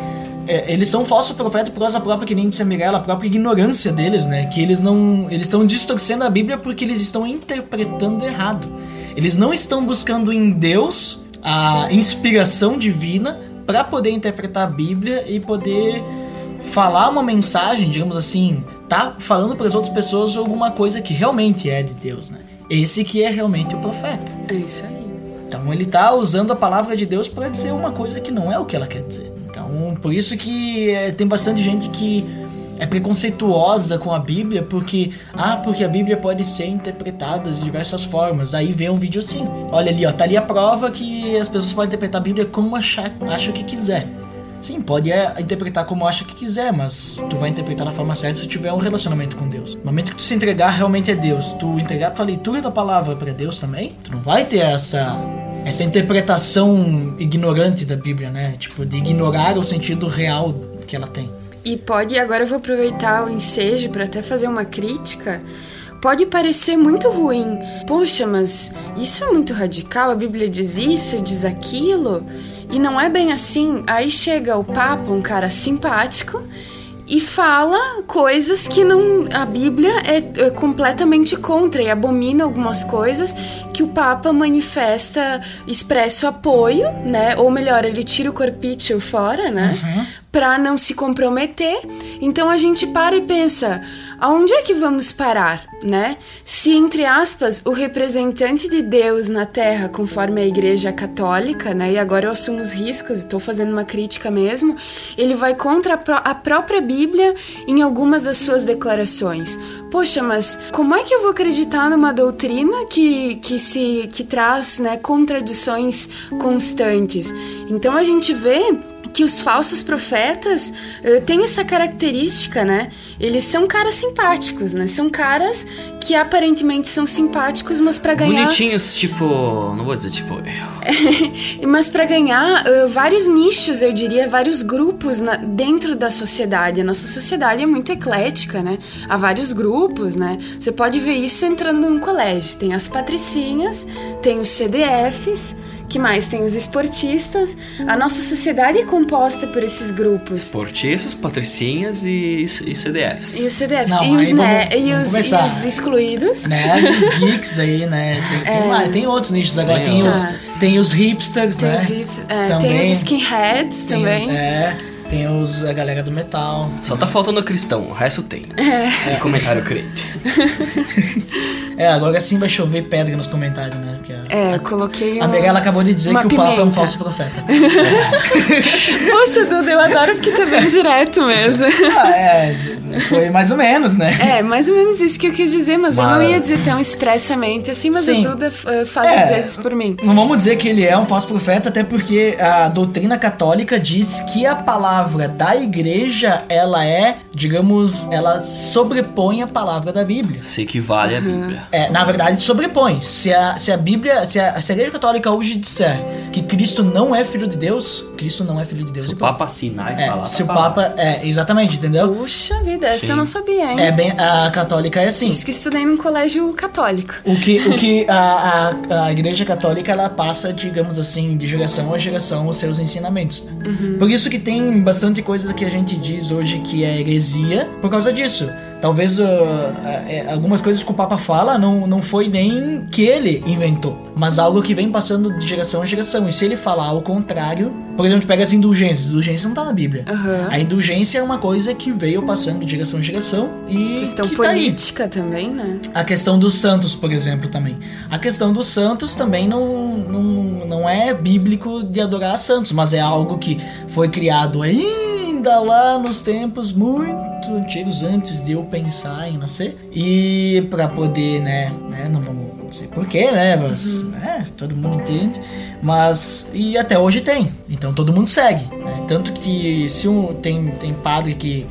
Speaker 3: é, eles são falsos profetas por causa própria, que nem disse a Mirella, a própria ignorância deles, né? Que eles não. Eles estão distorcendo a Bíblia porque eles estão interpretando errado. Eles não estão buscando em Deus a inspiração divina para poder interpretar a Bíblia e poder falar uma mensagem, digamos assim, tá falando para as outras pessoas alguma coisa que realmente é de Deus, né? Esse que é realmente o profeta.
Speaker 4: É isso aí.
Speaker 3: Então ele tá usando a palavra de Deus para dizer uma coisa que não é o que ela quer dizer. Então, por isso que é, tem bastante gente que é preconceituosa com a Bíblia, porque ah, porque a Bíblia pode ser interpretada de diversas formas. Aí vem um vídeo assim. Olha ali, ó, tá ali a prova que as pessoas podem interpretar a Bíblia como achar, acham que quiser. Sim, pode é, interpretar como acha que quiser, mas tu vai interpretar da forma certa se tu tiver um relacionamento com Deus. No momento que tu se entregar realmente a Deus, tu entregar a tua leitura da palavra para Deus também, tu não vai ter essa essa interpretação ignorante da Bíblia, né? Tipo, de ignorar o sentido real que ela tem.
Speaker 4: E pode, agora eu vou aproveitar o ensejo para até fazer uma crítica. Pode parecer muito ruim. Poxa, mas isso é muito radical, a Bíblia diz isso, diz aquilo, e não é bem assim. Aí chega o Papa, um cara simpático, e fala coisas que não a Bíblia é, é completamente contra e abomina algumas coisas que o Papa manifesta, expressa o apoio, né? Ou melhor, ele tira o corpício fora, né? Pra não se comprometer. Então a gente para e pensa, aonde é que vamos parar, né? Se entre aspas o representante de Deus na Terra, conforme a Igreja Católica, né? E agora eu assumo os riscos, estou fazendo uma crítica mesmo. Ele vai contra a própria Bíblia em algumas das suas declarações. Poxa, mas como é que eu vou acreditar numa doutrina que, que se que traz, né, contradições constantes? Então a gente vê que os falsos profetas uh, têm essa característica, né? Eles são caras simpáticos, né? São caras que aparentemente são simpáticos, mas para ganhar
Speaker 5: Bonitinhos, tipo. Não vou dizer tipo.
Speaker 4: mas para ganhar uh, vários nichos, eu diria, vários grupos na, dentro da sociedade. A nossa sociedade é muito eclética, né? Há vários grupos, né? Você pode ver isso entrando num colégio. Tem as patricinhas, tem os CDFs, que mais? Tem os esportistas. A nossa sociedade é composta por esses grupos.
Speaker 5: Esportistas, patricinhas e, e CDFs.
Speaker 4: E os CDFs.
Speaker 3: Não,
Speaker 4: e, os,
Speaker 3: aí
Speaker 4: né,
Speaker 3: vamos-
Speaker 4: e,
Speaker 3: vamos
Speaker 4: os, e os excluídos.
Speaker 3: Né, os geeks daí, né? Tem, tem,
Speaker 4: É.
Speaker 3: mais- tem outros nichos agora.
Speaker 5: Tem
Speaker 3: Tem, os,
Speaker 4: outros.
Speaker 3: tem os hipsters,
Speaker 4: Tem
Speaker 3: né?
Speaker 4: os é,
Speaker 3: Também.
Speaker 4: tem os skinheads
Speaker 3: Tem-
Speaker 4: também.
Speaker 3: É, tem os, a galera do metal.
Speaker 5: Só tá faltando cristão, o resto tem. É. comentário crente.
Speaker 3: É, agora sim vai chover pedra nos comentários, né? Porque a,
Speaker 4: É, eu coloquei
Speaker 3: a Mirella acabou de dizer que o Papa é um
Speaker 4: pimenta.
Speaker 3: falso profeta.
Speaker 4: Poxa, Duda, eu adoro porque tá bem direto mesmo.
Speaker 3: ah, é, foi mais ou menos, né?
Speaker 4: É, mais ou menos isso que eu quis dizer, mas, eu não
Speaker 5: Mas-
Speaker 4: ia dizer tão expressamente assim, mas
Speaker 3: Sim.
Speaker 4: o Duda uh, faz
Speaker 3: É.
Speaker 4: às vezes por mim.
Speaker 3: Não vamos dizer que ele é um falso profeta, até porque a doutrina católica diz que a palavra da igreja, ela é, digamos, ela sobrepõe a palavra da Bíblia.
Speaker 5: Se equivale à Bíblia.
Speaker 3: É, na verdade, sobrepõe. Se a, se a Bíblia, se a, se a igreja católica hoje disser que Cristo não é filho de Deus, Cristo não é filho de Deus.
Speaker 5: Se o. Papa assinar e
Speaker 3: É,
Speaker 5: falar.
Speaker 3: se
Speaker 5: tá
Speaker 3: o. Papa. É, exatamente, entendeu?
Speaker 4: Puxa vida, essa
Speaker 5: Sim.
Speaker 4: eu não sabia, hein?
Speaker 3: É bem. A católica é assim.
Speaker 4: Isso que estudei num colégio católico.
Speaker 3: O que, o que a, a, a igreja católica ela passa, digamos assim, de geração a geração os seus ensinamentos. né? Por isso que tem bastante coisa que a gente diz hoje que é heresia por causa disso. Talvez uh, algumas coisas que o Papa fala não, não foi nem que ele inventou, mas algo que vem passando de geração a geração. E se ele falar ao contrário, por exemplo, pega as indulgências. Indulgência não tá na Bíblia.
Speaker 4: Aham.
Speaker 3: A indulgência é uma coisa que veio passando de geração a geração e
Speaker 4: Questão
Speaker 3: que tá aí.
Speaker 4: política também, né?
Speaker 3: A questão dos santos, por exemplo, também. A questão dos santos também não, não, não é bíblico de adorar santos, mas é algo que foi criado ainda lá nos tempos muito antigos, antes de eu pensar em nascer. E para poder, né, né, não vamos dizer porquê, né, mas é, todo mundo entende. Mas, e até hoje tem, então todo mundo segue. né? Tanto que se um, tem, tem padre que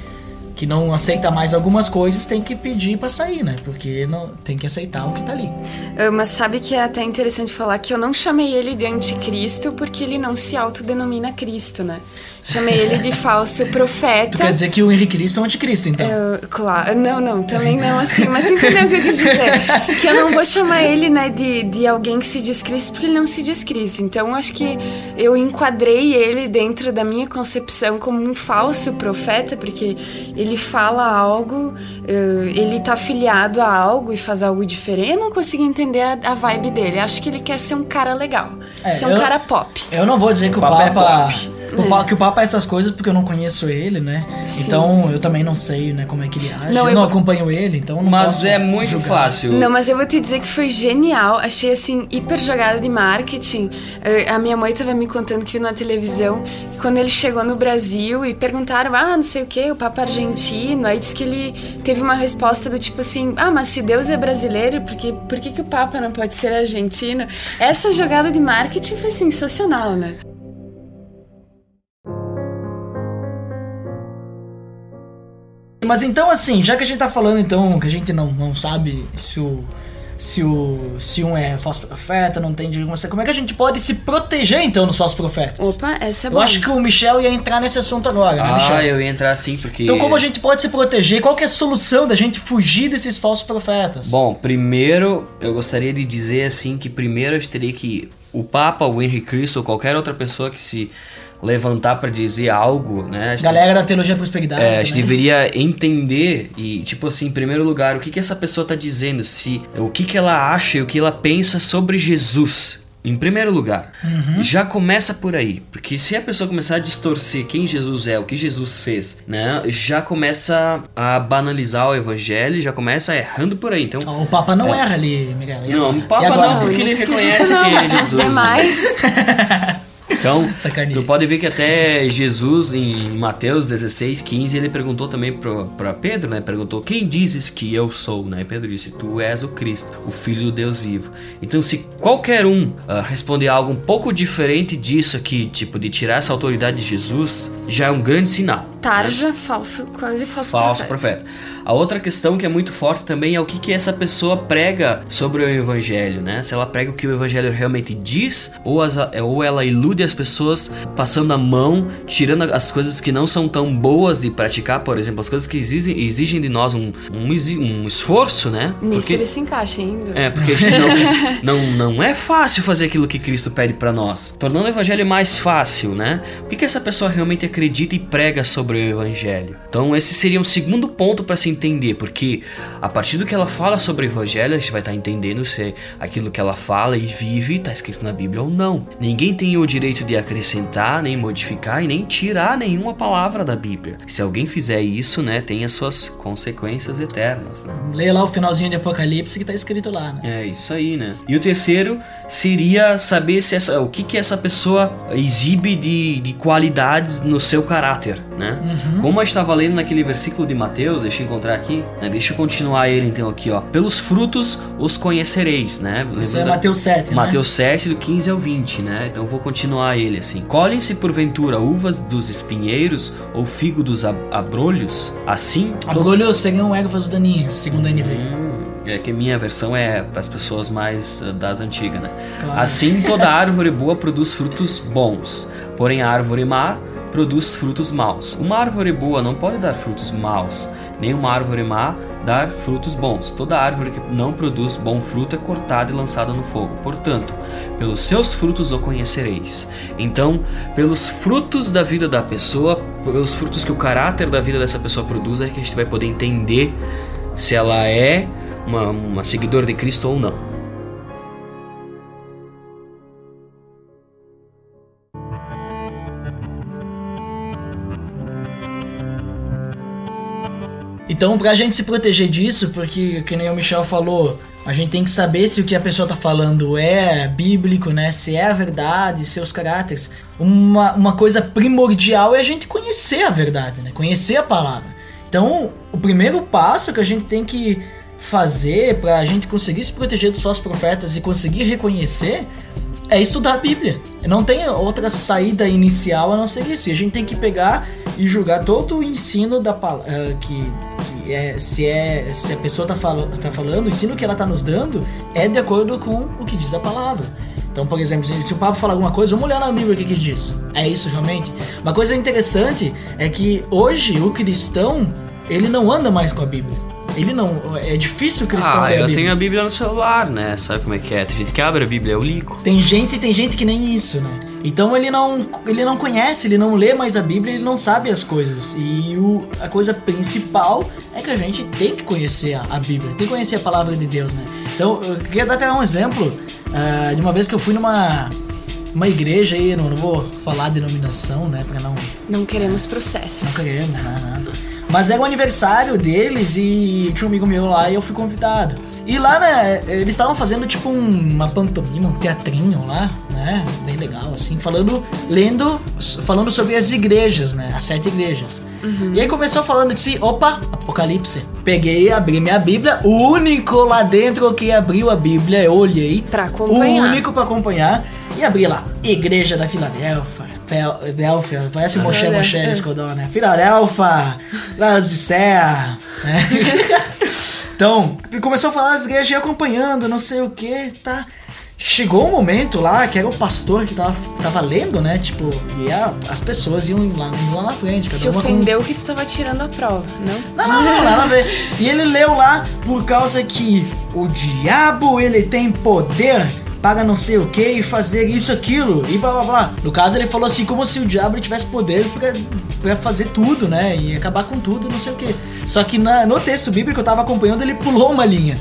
Speaker 3: que não aceita mais algumas coisas, tem que pedir pra sair, né? Porque não tem que aceitar o que tá ali.
Speaker 4: Ah, Mas sabe que é até interessante falar que eu não chamei ele de anticristo porque ele não se autodenomina Cristo, né? Chamei ele de falso profeta.
Speaker 3: Tu quer dizer que o Henrique Cristo é um anticristo, então?
Speaker 4: Eu- claro, não, não, também não assim, mas tu entendeu o que eu quis dizer? Que eu não vou chamar ele, né, de, de alguém que se diz Cristo, porque ele não se diz Cristo. Então, acho que eu enquadrei ele dentro da minha concepção como um falso profeta, porque ele fala algo, eh, ele tá afiliado a algo e faz algo diferente. Eu não consigo entender a, a vibe dele. Acho que ele quer ser um cara legal,
Speaker 3: É,
Speaker 4: ser um
Speaker 3: eu-
Speaker 4: cara pop.
Speaker 3: Eu não vou dizer que o
Speaker 5: Papa é
Speaker 3: Papa.
Speaker 5: pop.
Speaker 3: O Pa- que o Papa é essas coisas porque eu não conheço ele, né?
Speaker 4: Sim.
Speaker 3: Então eu também não sei, né, como é que ele age.
Speaker 4: Não,
Speaker 3: eu
Speaker 4: eu
Speaker 3: não
Speaker 4: vou-
Speaker 3: acompanho ele, então não
Speaker 5: Mas
Speaker 3: posso
Speaker 5: é muito
Speaker 3: julgar.
Speaker 5: fácil.
Speaker 4: Não, mas eu vou te dizer que foi genial. Achei assim, hiper jogada de marketing. Eh, A minha mãe tava me contando que viu na televisão que quando ele chegou no Brasil e perguntaram, ah, não sei o que, o Papa argentino. Aí disse que ele teve uma resposta do tipo assim: ah, mas se Deus é brasileiro, por que, por que, que o Papa não pode ser argentino? Essa jogada de marketing foi sensacional, né?
Speaker 3: Mas então, assim, já que a gente tá falando, então, que a gente não, não sabe se o. Se, o, se um é falso profeta, não tem direito, como é que a gente pode se proteger então nos falsos profetas?
Speaker 4: Opa, essa é
Speaker 3: Eu
Speaker 4: boa.
Speaker 3: acho que o Michel ia entrar nesse assunto agora, né,
Speaker 5: Ah,
Speaker 3: Michel?
Speaker 5: eu ia entrar assim porque.
Speaker 3: Então, como a gente pode se proteger? Qual que é a solução da gente fugir desses falsos profetas?
Speaker 5: Bom, primeiro eu gostaria de dizer assim que primeiro eu teria que o Papa, o Henrique Cristo ou qualquer outra pessoa que se levantar pra dizer algo, né? a gente-
Speaker 3: Galera da Teologia da Prosperidade.
Speaker 5: É, a gente
Speaker 3: também.
Speaker 5: deveria entender e, tipo assim, em primeiro lugar, o que, que essa pessoa tá dizendo, se o que, que ela acha e o que ela pensa sobre Jesus. Em primeiro lugar,
Speaker 3: Uhum.
Speaker 5: já começa por aí, porque se a pessoa começar a distorcer quem Jesus é, o que Jesus fez, né, já começa a banalizar o evangelho, já começa errando por aí. Então,
Speaker 3: O Papa não erra ali, Miguel.
Speaker 5: Não, o Papa
Speaker 3: agora?
Speaker 5: não, porque ele reconhece
Speaker 4: não,
Speaker 5: quem é
Speaker 4: os
Speaker 5: Jesus, né? Então,
Speaker 3: Sacaneia.
Speaker 5: tu pode ver que até Jesus, em Mateus 16, 15, ele perguntou também pra Pedro, né? Perguntou, quem dizes que eu sou, né? E Pedro disse, tu és o Cristo, o Filho do Deus vivo. Então, se qualquer um ah, responder algo um pouco diferente disso aqui, tipo, de tirar essa autoridade de Jesus, já é um grande sinal.
Speaker 4: Tarja, falso, quase falso,
Speaker 5: Falso
Speaker 4: profeta.
Speaker 5: profeta. A outra questão que é muito forte também é o que, que essa pessoa prega sobre o evangelho, né? Se ela prega o que o evangelho realmente diz, ou, as- ou ela ilude as pessoas passando a mão, tirando as coisas que não são tão boas de praticar, por exemplo, as coisas que exigem, exigem de nós um, um, um esforço, né?
Speaker 4: Nisso
Speaker 5: Porque-
Speaker 4: ele se encaixa ainda.
Speaker 5: é, porque a gente não, não, não é fácil fazer aquilo que Cristo pede pra nós. Tornando o evangelho mais fácil, né? O que, que essa pessoa realmente acredita e prega sobre o evangelho? Então, esse seria um segundo ponto pra se entender, porque a partir do que ela fala sobre o evangelho, a gente vai estar entendendo se aquilo que ela fala e vive está escrito na Bíblia ou não. Ninguém tem o direito de acrescentar, nem modificar e nem tirar nenhuma palavra da Bíblia. Se alguém fizer isso, né, tem as suas consequências eternas, né?
Speaker 3: Leia lá o finalzinho de Apocalipse que tá escrito lá, né?
Speaker 5: É isso aí, né? E o terceiro seria saber se essa, o que que essa pessoa exibe de, de qualidades no seu caráter, né? Como eu estava lendo naquele versículo de Mateus, deixa eu encontrar aqui, né? Deixa eu continuar ele então aqui, ó. Pelos frutos os conhecereis, né?
Speaker 3: Isso é Mateus 7, né?
Speaker 5: Mateus 7, do 15 ao 20, né? Então eu vou continuar ele assim. Colhem-se porventura uvas dos espinheiros ou figo dos ab- abrolhos? Assim
Speaker 3: Abrolhos seriam ervas daninhas, segundo a NV.
Speaker 5: Hum, é que minha versão é para as pessoas mais eh, das antigas, né?
Speaker 3: Claro.
Speaker 5: Assim toda árvore boa produz frutos bons, porém a árvore má produz frutos maus. Uma árvore boa não pode dar frutos maus, nem uma árvore má dar frutos bons. Toda árvore que não produz bom fruto é cortada e lançada no fogo. Portanto, pelos seus frutos o conhecereis. Então, pelos frutos da vida da pessoa, pelos frutos que o caráter da vida dessa pessoa produz, é que a gente vai poder entender se ela é uma, uma seguidora de Cristo ou não.
Speaker 3: Então, pra gente se proteger disso, porque, que nem o Michel falou, a gente tem que saber se o que a pessoa tá falando é bíblico, né? Se é a verdade, seus caracteres. Uma, uma coisa primordial é a gente conhecer a verdade, né? Conhecer a palavra. Então, o primeiro passo que a gente tem que fazer pra gente conseguir se proteger dos falsos profetas e conseguir reconhecer é estudar a Bíblia. Não tem outra saída inicial a não ser isso. E a gente tem que pegar e julgar todo o ensino da eh, que, que é, se é se a pessoa está tá falando, o ensino que ela está nos dando é de acordo com o que diz a palavra. Então, por exemplo, se o Papa falar alguma coisa, vamos olhar na Bíblia o que, que diz. É isso realmente? Uma coisa interessante é que hoje o cristão ele não anda mais com a Bíblia. Ele não. É difícil o cristão
Speaker 5: Ah,
Speaker 3: ler a
Speaker 5: eu
Speaker 3: Bíblia.
Speaker 5: tenho a Bíblia no celular, né? Sabe como é que é? Tem gente que abre a Bíblia, eu ligo.
Speaker 3: Tem gente, tem gente que nem isso, né? Então ele não, ele não conhece, ele não lê mais a Bíblia, ele não sabe as coisas. E o, a coisa principal é que a gente tem que conhecer a, a Bíblia, tem que conhecer a palavra de Deus, né? Então eu queria dar até um exemplo ah, de uma vez que eu fui numa uma igreja aí, não, não vou falar denominação, né? Pra não,
Speaker 4: Não queremos
Speaker 3: não
Speaker 4: processos.
Speaker 3: queremos, né? Nada. Mas era o aniversário deles e tinha um amigo meu lá e eu fui convidado. E lá, né, eles estavam fazendo tipo um- uma pantomima, um teatrinho lá, né? Bem legal, assim, falando, lendo, falando sobre as igrejas, né? As sete igrejas. E aí começou falando de si, opa, Apocalipse. Peguei, abri minha Bíblia, o único lá dentro que abriu a Bíblia, eu olhei.
Speaker 4: Pra
Speaker 3: O
Speaker 4: acompanhar.
Speaker 3: único pra acompanhar. E abri lá, Igreja da Filadélfia. Filadélfia, parece Moshe Moshe
Speaker 4: é.
Speaker 3: Escodão, né? Filadélfia, Laodicea, né? então, começou a falar das igrejas e acompanhando, não sei o que, tá? Chegou um momento lá que era o pastor que tava, tava lendo, né? Tipo, e a- as pessoas iam lá, indo lá na frente.
Speaker 4: Se
Speaker 3: uma com-
Speaker 4: ofendeu que tu tava tirando a prova, não?
Speaker 3: não, não, não, nada a ver. E ele leu lá por causa que o diabo ele tem poder para não sei o que e fazer isso, aquilo e blá blá blá. No caso, ele falou assim, como se o diabo tivesse poder pra fazer tudo, né? E acabar com tudo, não sei o que. Só que na- no texto bíblico eu tava acompanhando, ele pulou uma linha.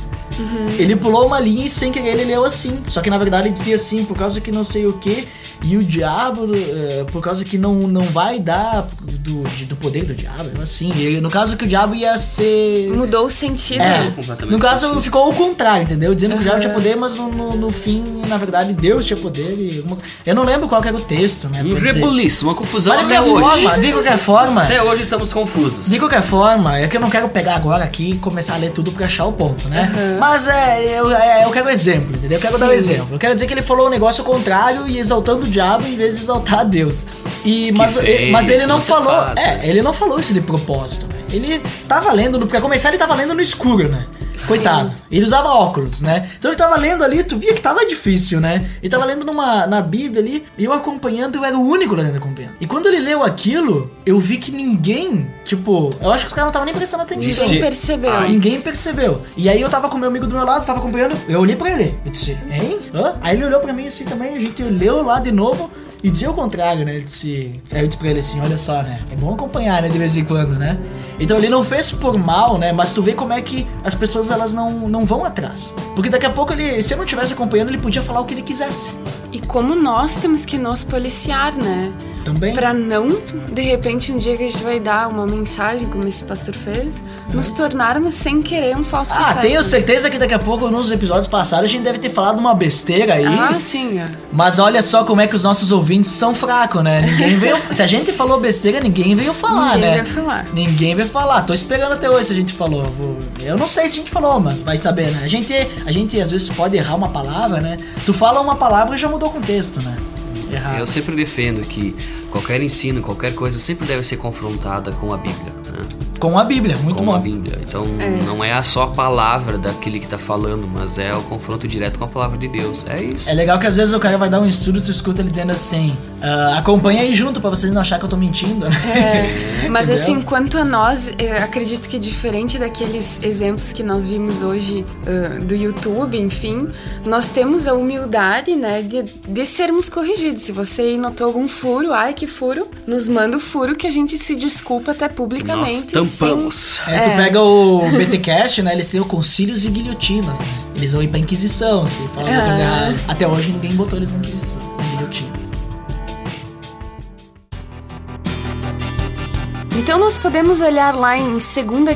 Speaker 3: Ele pulou uma linha e sem querer ele leu assim. Só que na verdade ele dizia assim, por causa que não sei o que, e o diabo, eh, por causa que não, não vai dar do, de- do poder do diabo, assim. E no caso que o diabo ia ser.
Speaker 4: Mudou o sentido.
Speaker 3: É,
Speaker 5: completamente
Speaker 3: no caso ficou ao contrário, entendeu? Dizendo que o diabo tinha poder, mas no, no- no fim, na verdade, Deus tinha poder. E uma- Eu não lembro qual que era o texto, né?
Speaker 5: Um rebuliço, uma confusão
Speaker 3: Mas de
Speaker 5: até
Speaker 3: qualquer
Speaker 5: hoje.
Speaker 3: forma, de qualquer forma.
Speaker 5: Até hoje estamos confusos.
Speaker 3: De qualquer forma, é que eu não quero pegar agora aqui e começar a ler tudo pra achar o ponto, né? Mas é eu, é, eu quero exemplo, entendeu? Eu quero dar um
Speaker 4: Sim.
Speaker 3: exemplo. Eu quero dizer que ele falou o negócio contrário e exaltando o diabo em vez de exaltar a Deus. E, mas,
Speaker 5: feio,
Speaker 3: mas ele não falou.
Speaker 5: faz,
Speaker 3: é,
Speaker 5: né?
Speaker 3: ele não falou isso de propósito, né? Ele tava lendo, no- pra começar, ele tava lendo no escuro, né? Coitado. Ele usava óculos, né? Então ele tava lendo ali, tu via que tava difícil, né? Ele tava lendo numa, na Bíblia ali, e eu acompanhando, eu era o único lá dentro acompanhando. E quando ele leu aquilo, eu vi que ninguém, tipo, eu acho que os caras não estavam nem prestando atenção.
Speaker 4: Ninguém percebeu.
Speaker 3: Ah, Ninguém percebeu. E aí eu tava com meu amigo do meu lado, tava acompanhando, eu olhei pra ele. Eu disse, hein? Hã? Aí ele olhou pra mim assim também, a gente leu lá de novo. E dizia o contrário, né? Ele disse. Aí disse pra ele assim: olha só, né? É bom acompanhar, né? De vez em quando, né? Então ele não fez por mal, né? Mas tu vê como é que as pessoas elas não, não vão atrás. Porque daqui a pouco ele, se eu não estivesse acompanhando, ele podia falar o que ele quisesse.
Speaker 4: E como nós temos que nos policiar, né?
Speaker 3: Também.
Speaker 4: Pra não, de repente, um dia que a gente vai dar uma mensagem, como esse pastor fez, nos tornarmos sem querer um falso
Speaker 3: Ah,
Speaker 4: profeta.
Speaker 3: tenho certeza que daqui a pouco, nos episódios passados, a gente deve ter falado uma besteira aí.
Speaker 4: Ah, sim. é.
Speaker 3: Mas olha só como é que os nossos ouvintes são fracos, né? Ninguém veio. se a gente falou besteira, ninguém veio falar,
Speaker 4: Ninguém
Speaker 3: né?
Speaker 4: vai falar.
Speaker 3: Ninguém vai falar. Tô esperando até hoje se a gente falou. Eu não sei se a gente falou, mas vai saber, né? A gente, a gente às vezes pode errar uma palavra, né? Tu fala uma palavra e já mudou o contexto, né? Errar.
Speaker 5: Eu sempre defendo que qualquer ensino, qualquer coisa sempre deve ser confrontada com a Bíblia. Né?
Speaker 3: Com a Bíblia, muito
Speaker 5: com a
Speaker 3: bom.
Speaker 5: Bíblia. Então
Speaker 4: É.
Speaker 5: não é a só palavra daquele que tá falando, mas é o confronto direto com a palavra de Deus. É isso.
Speaker 3: É legal que às vezes o cara vai dar um estudo e tu escuta ele dizendo assim: "Ah, acompanha aí junto pra vocês não achar que eu tô mentindo, né?
Speaker 4: É, mas
Speaker 3: Entendeu?
Speaker 4: assim, quanto a nós, eu acredito que diferente daqueles exemplos que nós vimos hoje ah, do YouTube, enfim, nós temos a humildade, né, de, de sermos corrigidos. Se você notou algum furo, ai que furo, nos manda o furo que a gente se desculpa até
Speaker 5: Nós tampamos.
Speaker 3: É, tu pega o BTcast, né? Eles têm o concílios e guilhotinas, né? Eles vão ir pra Inquisição, se falar uma coisa
Speaker 4: Ah.
Speaker 3: errada. Até hoje ninguém botou eles na Inquisição, na guilhotina.
Speaker 4: Então nós podemos olhar lá em 2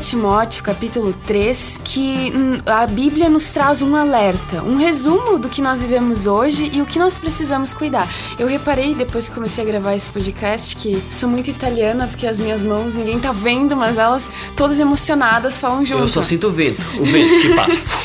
Speaker 4: Timóteo, capítulo 3, que hum, a Bíblia nos traz um alerta, um resumo do que nós vivemos hoje e o que nós precisamos cuidar. Eu reparei depois que comecei a gravar esse podcast que sou muito italiana porque as minhas mãos ninguém tá vendo, mas elas todas emocionadas falam junto.
Speaker 5: Eu só sinto o vento, o vento que passa.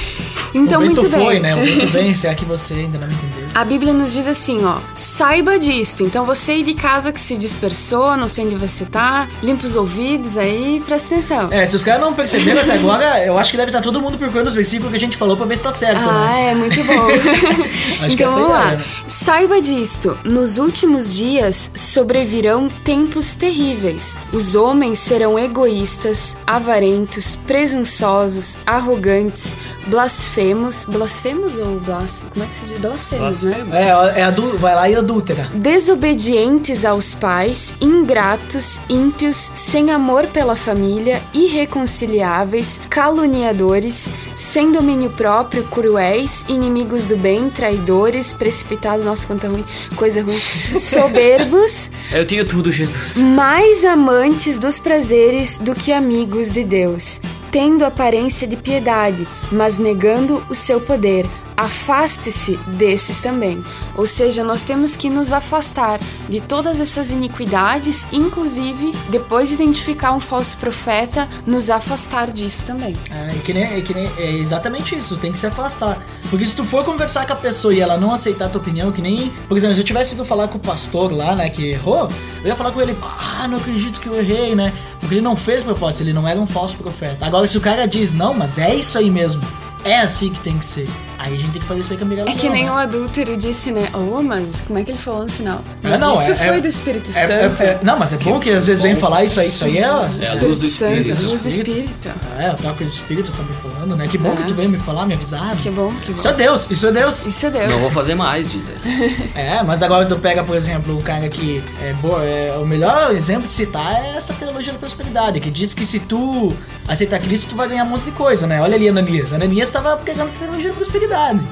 Speaker 4: Então
Speaker 3: o vento
Speaker 4: muito bem.
Speaker 3: foi, né? O vento vem, será que você ainda não me entendeu?
Speaker 4: A Bíblia nos diz assim, ó, saiba disto. Então você aí de casa que se dispersou, não sei onde você tá, limpa os ouvidos aí, presta atenção.
Speaker 3: É, se os caras não perceberam até agora, eu acho que deve estar todo mundo procurando os versículos que a gente falou pra ver se tá certo,
Speaker 4: Ah,
Speaker 3: né?
Speaker 4: é muito bom. Então
Speaker 3: é
Speaker 4: vamos lá.
Speaker 3: ideia, né?
Speaker 4: Saiba disto: nos últimos dias sobrevirão tempos terríveis. Os homens serão egoístas, avarentos, presunçosos, arrogantes, blasfemos. Blasfemos ou blasfemos? Como é que se diz? Blasfemos, né?
Speaker 3: É, é adu... vai lá e adúltera.
Speaker 4: Desobedientes aos pais, ingratos, ímpios, sem amor pela família, irreconciliáveis, caluniadores, sem domínio próprio, cruéis, inimigos do bem, traidores, precipitados, nossa, quanta ruim, coisa ruim, soberbos,
Speaker 5: Eu tenho tudo, Jesus.
Speaker 4: mais amantes dos prazeres do que amigos de Deus, tendo aparência de piedade, mas negando o seu poder. Afaste-se desses também. Ou seja, nós temos que nos afastar de todas essas iniquidades, inclusive, depois de identificar um falso profeta, nos afastar disso também.
Speaker 3: É, e que nem, é que nem- é exatamente isso, tem que se afastar. Porque se tu for conversar com a pessoa e ela não aceitar a tua opinião, que nem. Por exemplo, se eu tivesse ido falar com o pastor lá, né, que errou, eu ia falar com ele, ah, não acredito que eu errei, né? Porque ele não fez propósito, ele não era um falso profeta. Agora, se o cara diz, não, mas é isso aí mesmo, é assim que tem que ser. Aí a gente tem que fazer isso aí com a Mirella
Speaker 4: É que nem o adúltero disse, né? Oh, mas como é que ele falou no final?
Speaker 3: É,
Speaker 4: Mas
Speaker 3: não,
Speaker 4: isso
Speaker 3: é-
Speaker 4: foi
Speaker 3: é-
Speaker 4: do Espírito
Speaker 3: É- é-
Speaker 4: Santo.
Speaker 3: é- não, mas é bom que às vezes vem falar isso aí, isso aí é.
Speaker 5: É a luz do
Speaker 4: Espírito
Speaker 5: Espírito.
Speaker 4: Santo, luz do Espírito.
Speaker 3: É, o toque do Espírito tá me falando, né? Que bom
Speaker 4: É.
Speaker 3: que tu veio me falar, me avisar.
Speaker 4: Que bom, que bom.
Speaker 3: Isso é Deus, isso é Deus.
Speaker 4: Isso é Deus.
Speaker 5: Não vou fazer mais, diz ele.
Speaker 3: É, mas agora tu pega, por exemplo, um cara que é, boa, é o melhor exemplo de citar é essa teologia da prosperidade, que diz que se tu aceitar Cristo, tu vai ganhar um monte de coisa, né? Olha ali Ananias. Ananias tava pegando a teologia da prosperidade.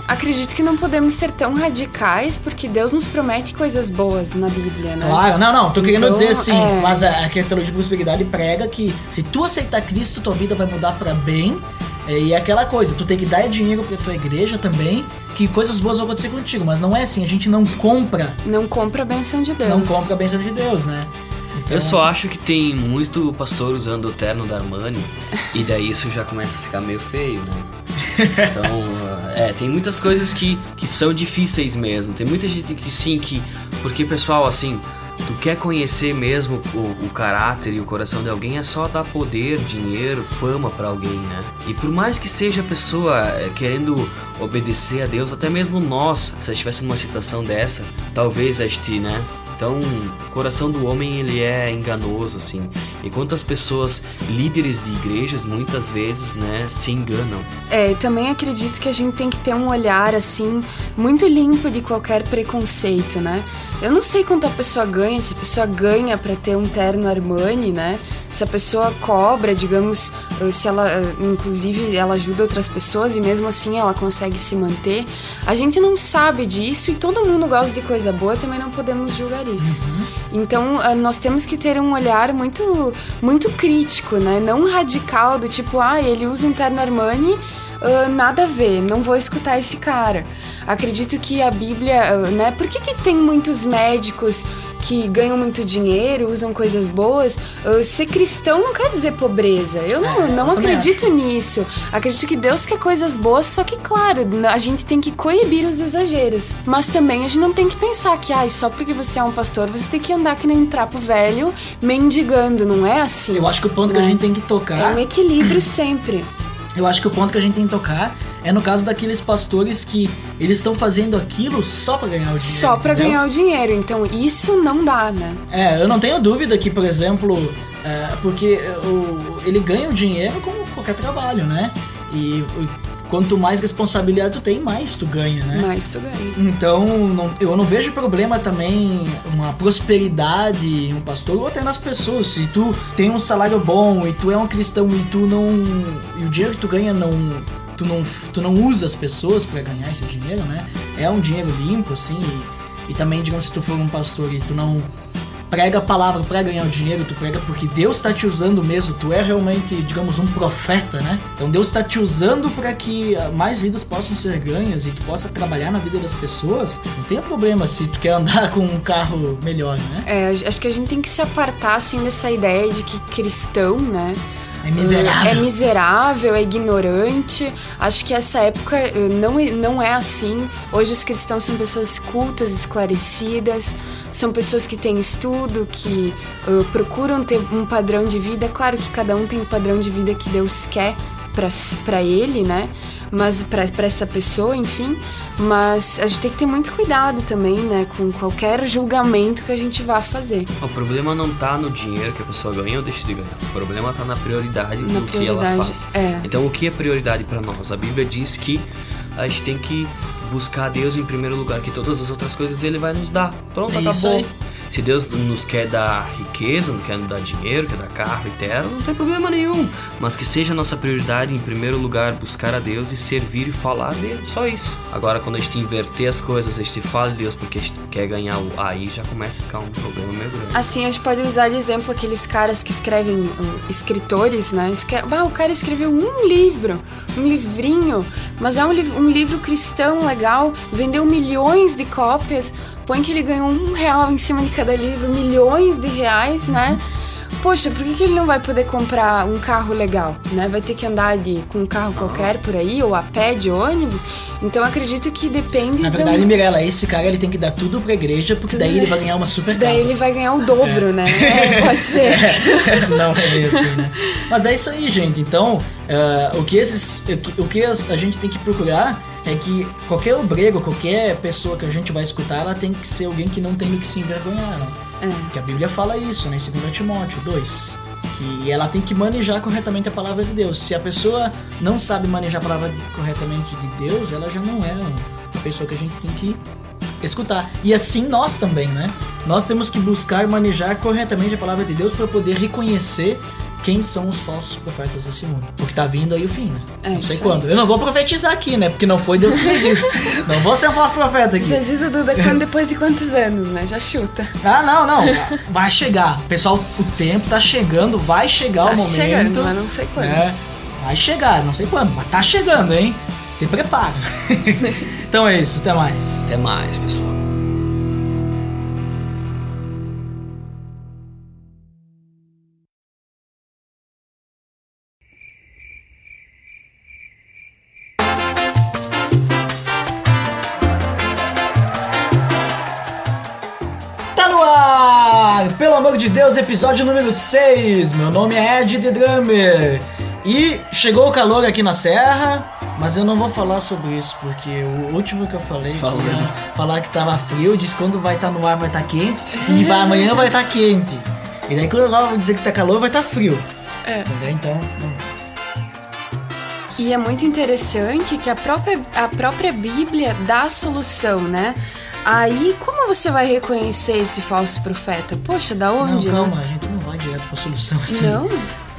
Speaker 4: Acredito que não podemos ser tão radicais porque Deus nos promete coisas boas na Bíblia, né?
Speaker 3: Claro, não, não, tô querendo
Speaker 4: Então,
Speaker 3: dizer assim,
Speaker 4: é.
Speaker 3: mas a, a teologia da prosperidade prega que se tu aceitar Cristo, tua vida vai mudar pra bem. é, E é aquela coisa, tu tem que dar dinheiro pra tua igreja também, que coisas boas vão acontecer contigo. Mas não é assim, a gente não compra,
Speaker 4: Não compra a benção de Deus.
Speaker 3: não compra a bênção de Deus, né?
Speaker 5: Eu só acho que tem muito pastor usando o terno da Armani e daí isso já começa a ficar meio feio, né? Então, é, tem muitas coisas que, que são difíceis mesmo. Tem muita gente que sim, que. Porque, pessoal, assim, tu quer conhecer mesmo o, o caráter e o coração de alguém, é só dar poder, dinheiro, fama pra alguém, né? E por mais que seja a pessoa é, querendo obedecer a Deus, até mesmo nós, se estivesse numa situação dessa, talvez este, né? Então, o coração do homem ele é enganoso assim. E quantas pessoas líderes de igrejas muitas vezes, né, se enganam.
Speaker 4: É, e também acredito que a gente tem que ter um olhar assim muito limpo de qualquer preconceito, né? Eu não sei quanto a pessoa ganha, se a pessoa ganha pra ter um terno Armani, né? Se a pessoa cobra, digamos, eh, se ela, eh, inclusive, ela ajuda outras pessoas e mesmo assim ela consegue se manter. A gente não sabe disso e todo mundo gosta de coisa boa, também não podemos julgar isso. Então, ah, nós temos que ter um olhar muito, muito crítico, né? Não radical do tipo, ah, ele usa um terno Armani, ah, nada a ver, não vou escutar esse cara. Acredito que a Bíblia, ah, né? Por que, que tem muitos médicos que ganham muito dinheiro, usam coisas boas? Ah, ser cristão não quer dizer pobreza. Eu não,
Speaker 3: É,
Speaker 4: não
Speaker 3: eu
Speaker 4: acredito nisso. Acredito que Deus quer coisas boas, só que, claro, a gente tem que coibir os exageros. Mas também a gente não tem que pensar que, ah, só porque você é um pastor, você tem que andar que nem um trapo velho, mendigando. Não é assim.
Speaker 3: Eu acho que o ponto que a
Speaker 4: Né?
Speaker 3: gente tem que
Speaker 4: É
Speaker 3: tocar
Speaker 4: um equilíbrio sempre.
Speaker 3: Eu acho que o ponto que a gente tem que tocar é no caso daqueles pastores que eles estão fazendo aquilo só pra ganhar o dinheiro.
Speaker 4: Só pra
Speaker 3: entendeu?
Speaker 4: ganhar o dinheiro. Então isso não dá, né?
Speaker 3: É, eu não tenho dúvida que, por exemplo, é, porque o, ele ganha o dinheiro como qualquer trabalho, né? E quanto mais responsabilidade tu tem, mais tu ganha, né?
Speaker 4: Mas tu ganha.
Speaker 3: Então, não- eu não vejo problema também uma prosperidade em um pastor ou até nas pessoas. Se tu tem um salário bom e tu é um cristão e tu não. E o dinheiro que tu ganha não. Tu não, tu não usa as pessoas pra ganhar esse dinheiro, né? É um dinheiro limpo, assim. E, e também, digamos, se tu for um pastor e tu não prega a palavra pra ganhar o dinheiro, tu prega porque Deus tá te usando mesmo, tu é realmente, digamos, um profeta, né? Então Deus tá te usando para que ah, mais vidas possam ser ganhas e tu possa trabalhar na vida das pessoas. Não tem problema se tu quer andar com um carro melhor, né?
Speaker 4: É, acho que a gente tem que se apartar, assim, dessa ideia de que cristão, né?
Speaker 3: É miserável.
Speaker 4: É miserável, é ignorante. Acho que essa época eh, não, é- não é assim. Hoje os cristãos são pessoas cultas, esclarecidas, são pessoas que têm estudo, que eh, procuram ter um padrão de vida. Claro que cada um tem o padrão de vida que Deus quer para ele, né? Mas para essa pessoa, enfim. Mas a gente tem que ter muito cuidado também, né? Com qualquer julgamento que a gente vá fazer.
Speaker 5: O problema não tá no dinheiro que a pessoa ganha ou deixa de ganhar. O problema tá na prioridade
Speaker 4: Na
Speaker 5: do que ela
Speaker 4: prioridade,
Speaker 5: faz.
Speaker 4: é.
Speaker 5: Então, o que é prioridade pra nós? A Bíblia diz que a gente tem que buscar Deus em primeiro lugar, que todas as outras coisas Ele vai nos dar. Pronto,
Speaker 3: É isso
Speaker 5: acabou. Se Deus nos quer dar riqueza, não quer nos dar dinheiro, quer dar carro e terra, não tem problema nenhum. Mas que seja a nossa prioridade, em primeiro lugar, buscar a Deus e servir e falar dele. Só isso. Agora, quando a gente inverter as coisas, a gente fala de Deus porque a gente quer ganhar o. Aí já começa a ficar um problema meio grande.
Speaker 4: Assim, a gente pode usar de exemplo aqueles caras que escrevem, uh, escritores, né? Escre o cara escreveu um livro, um livrinho, mas é um, li um livro cristão legal, vendeu milhões de cópias, põe que ele ganhou um real em cima de cada livro, milhões de reais, né? Poxa, por que, que ele não vai poder comprar um carro legal, né? Vai ter que andar de, com um carro qualquer por aí, ou a pé de ônibus. Então acredito que depende
Speaker 3: Na
Speaker 4: do-
Speaker 3: verdade, Mirella, esse cara ele tem que dar tudo pra igreja, porque daí ele vai ganhar uma super casa.
Speaker 4: Daí ele vai ganhar o dobro, né? É, pode ser.
Speaker 3: Não é assim, né? Mas é isso aí, gente. Então, eh, o que, esses, o que, o que a gente tem que procurar é que qualquer obreiro, qualquer pessoa que a gente vai escutar, ela tem que ser alguém que não tem do que se envergonhar, né?
Speaker 4: É.
Speaker 3: Que a Bíblia fala isso, né? Em 2 Timóteo 2. Que ela tem que manejar corretamente a palavra de Deus. Se a pessoa não sabe manejar a palavra corretamente de Deus, ela já não é uma pessoa que a gente tem que escutar. E assim nós também, né? Nós temos que buscar manejar corretamente a palavra de Deus para poder reconhecer quem são os falsos profetas desse mundo. Porque tá vindo aí o fim, né?
Speaker 4: É,
Speaker 3: não sei quando. Eu não vou profetizar aqui, né? Porque não foi Deus que me disse. não vou ser um falso profeta aqui.
Speaker 4: Já diz o Duda quando, depois de quantos anos, né? Já chuta.
Speaker 3: Ah, não, não. Vai chegar. Pessoal, o tempo tá chegando, vai chegar
Speaker 4: Tá
Speaker 3: o momento.
Speaker 4: chegando, mas não sei quando.
Speaker 3: É, vai chegar, não sei quando, mas tá chegando, hein? Se prepara. então é isso, até mais.
Speaker 5: Até mais, pessoal.
Speaker 3: Tá no ar! Pelo amor de Deus, episódio número 6. Meu nome é Ed The Drummer. E chegou o calor aqui na Serra, mas eu não vou falar sobre isso, porque o último que eu falei, que falar que tava frio, disse que quando vai estar no ar vai estar quente, e vai, amanhã vai estar quente. E daí quando eu vou dizer que tá calor, vai estar frio.
Speaker 4: É.
Speaker 3: Entendeu? Então,
Speaker 4: E é muito interessante que a própria, a própria Bíblia dá a solução, né? Aí, como você vai reconhecer esse falso profeta? Poxa, da onde?
Speaker 3: não,
Speaker 4: né?
Speaker 3: calma, a gente não vai direto pra solução assim.
Speaker 4: Não?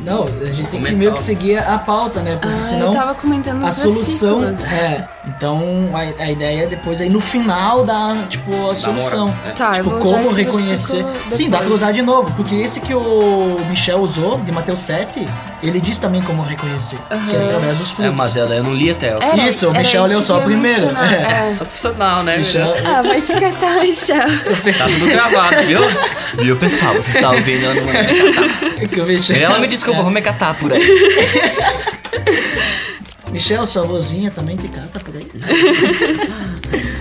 Speaker 3: Não, a gente tem que meio que seguir a pauta, né? Porque
Speaker 4: Ah,
Speaker 3: senão
Speaker 4: eu tava comentando
Speaker 3: a solução
Speaker 4: versículos.
Speaker 3: é. Então a, a ideia é depois aí no final dar tipo a solução.
Speaker 5: moral, é.
Speaker 4: Tá, eu
Speaker 3: tipo como reconhecer. Sim, dá pra usar de novo, porque esse que o Michel usou de Mateus 7, ele diz também como reconhecer, que é através dos
Speaker 5: É,
Speaker 3: frutos.
Speaker 5: mas eu, eu não li até.
Speaker 4: Era-
Speaker 3: Isso, o Michel leu só primeiro. É.
Speaker 4: é.
Speaker 5: Só profissional, né?
Speaker 3: Michel,
Speaker 4: Ah, vai te catar, Michel.
Speaker 5: Tá tudo gravado, viu? Viu, pessoal? Você está ouvindo, eu não vou me catar.
Speaker 3: Michel,
Speaker 5: Ela me disse que eu vou me catar por aí.
Speaker 3: Michel, sua vozinha também te cata por aí.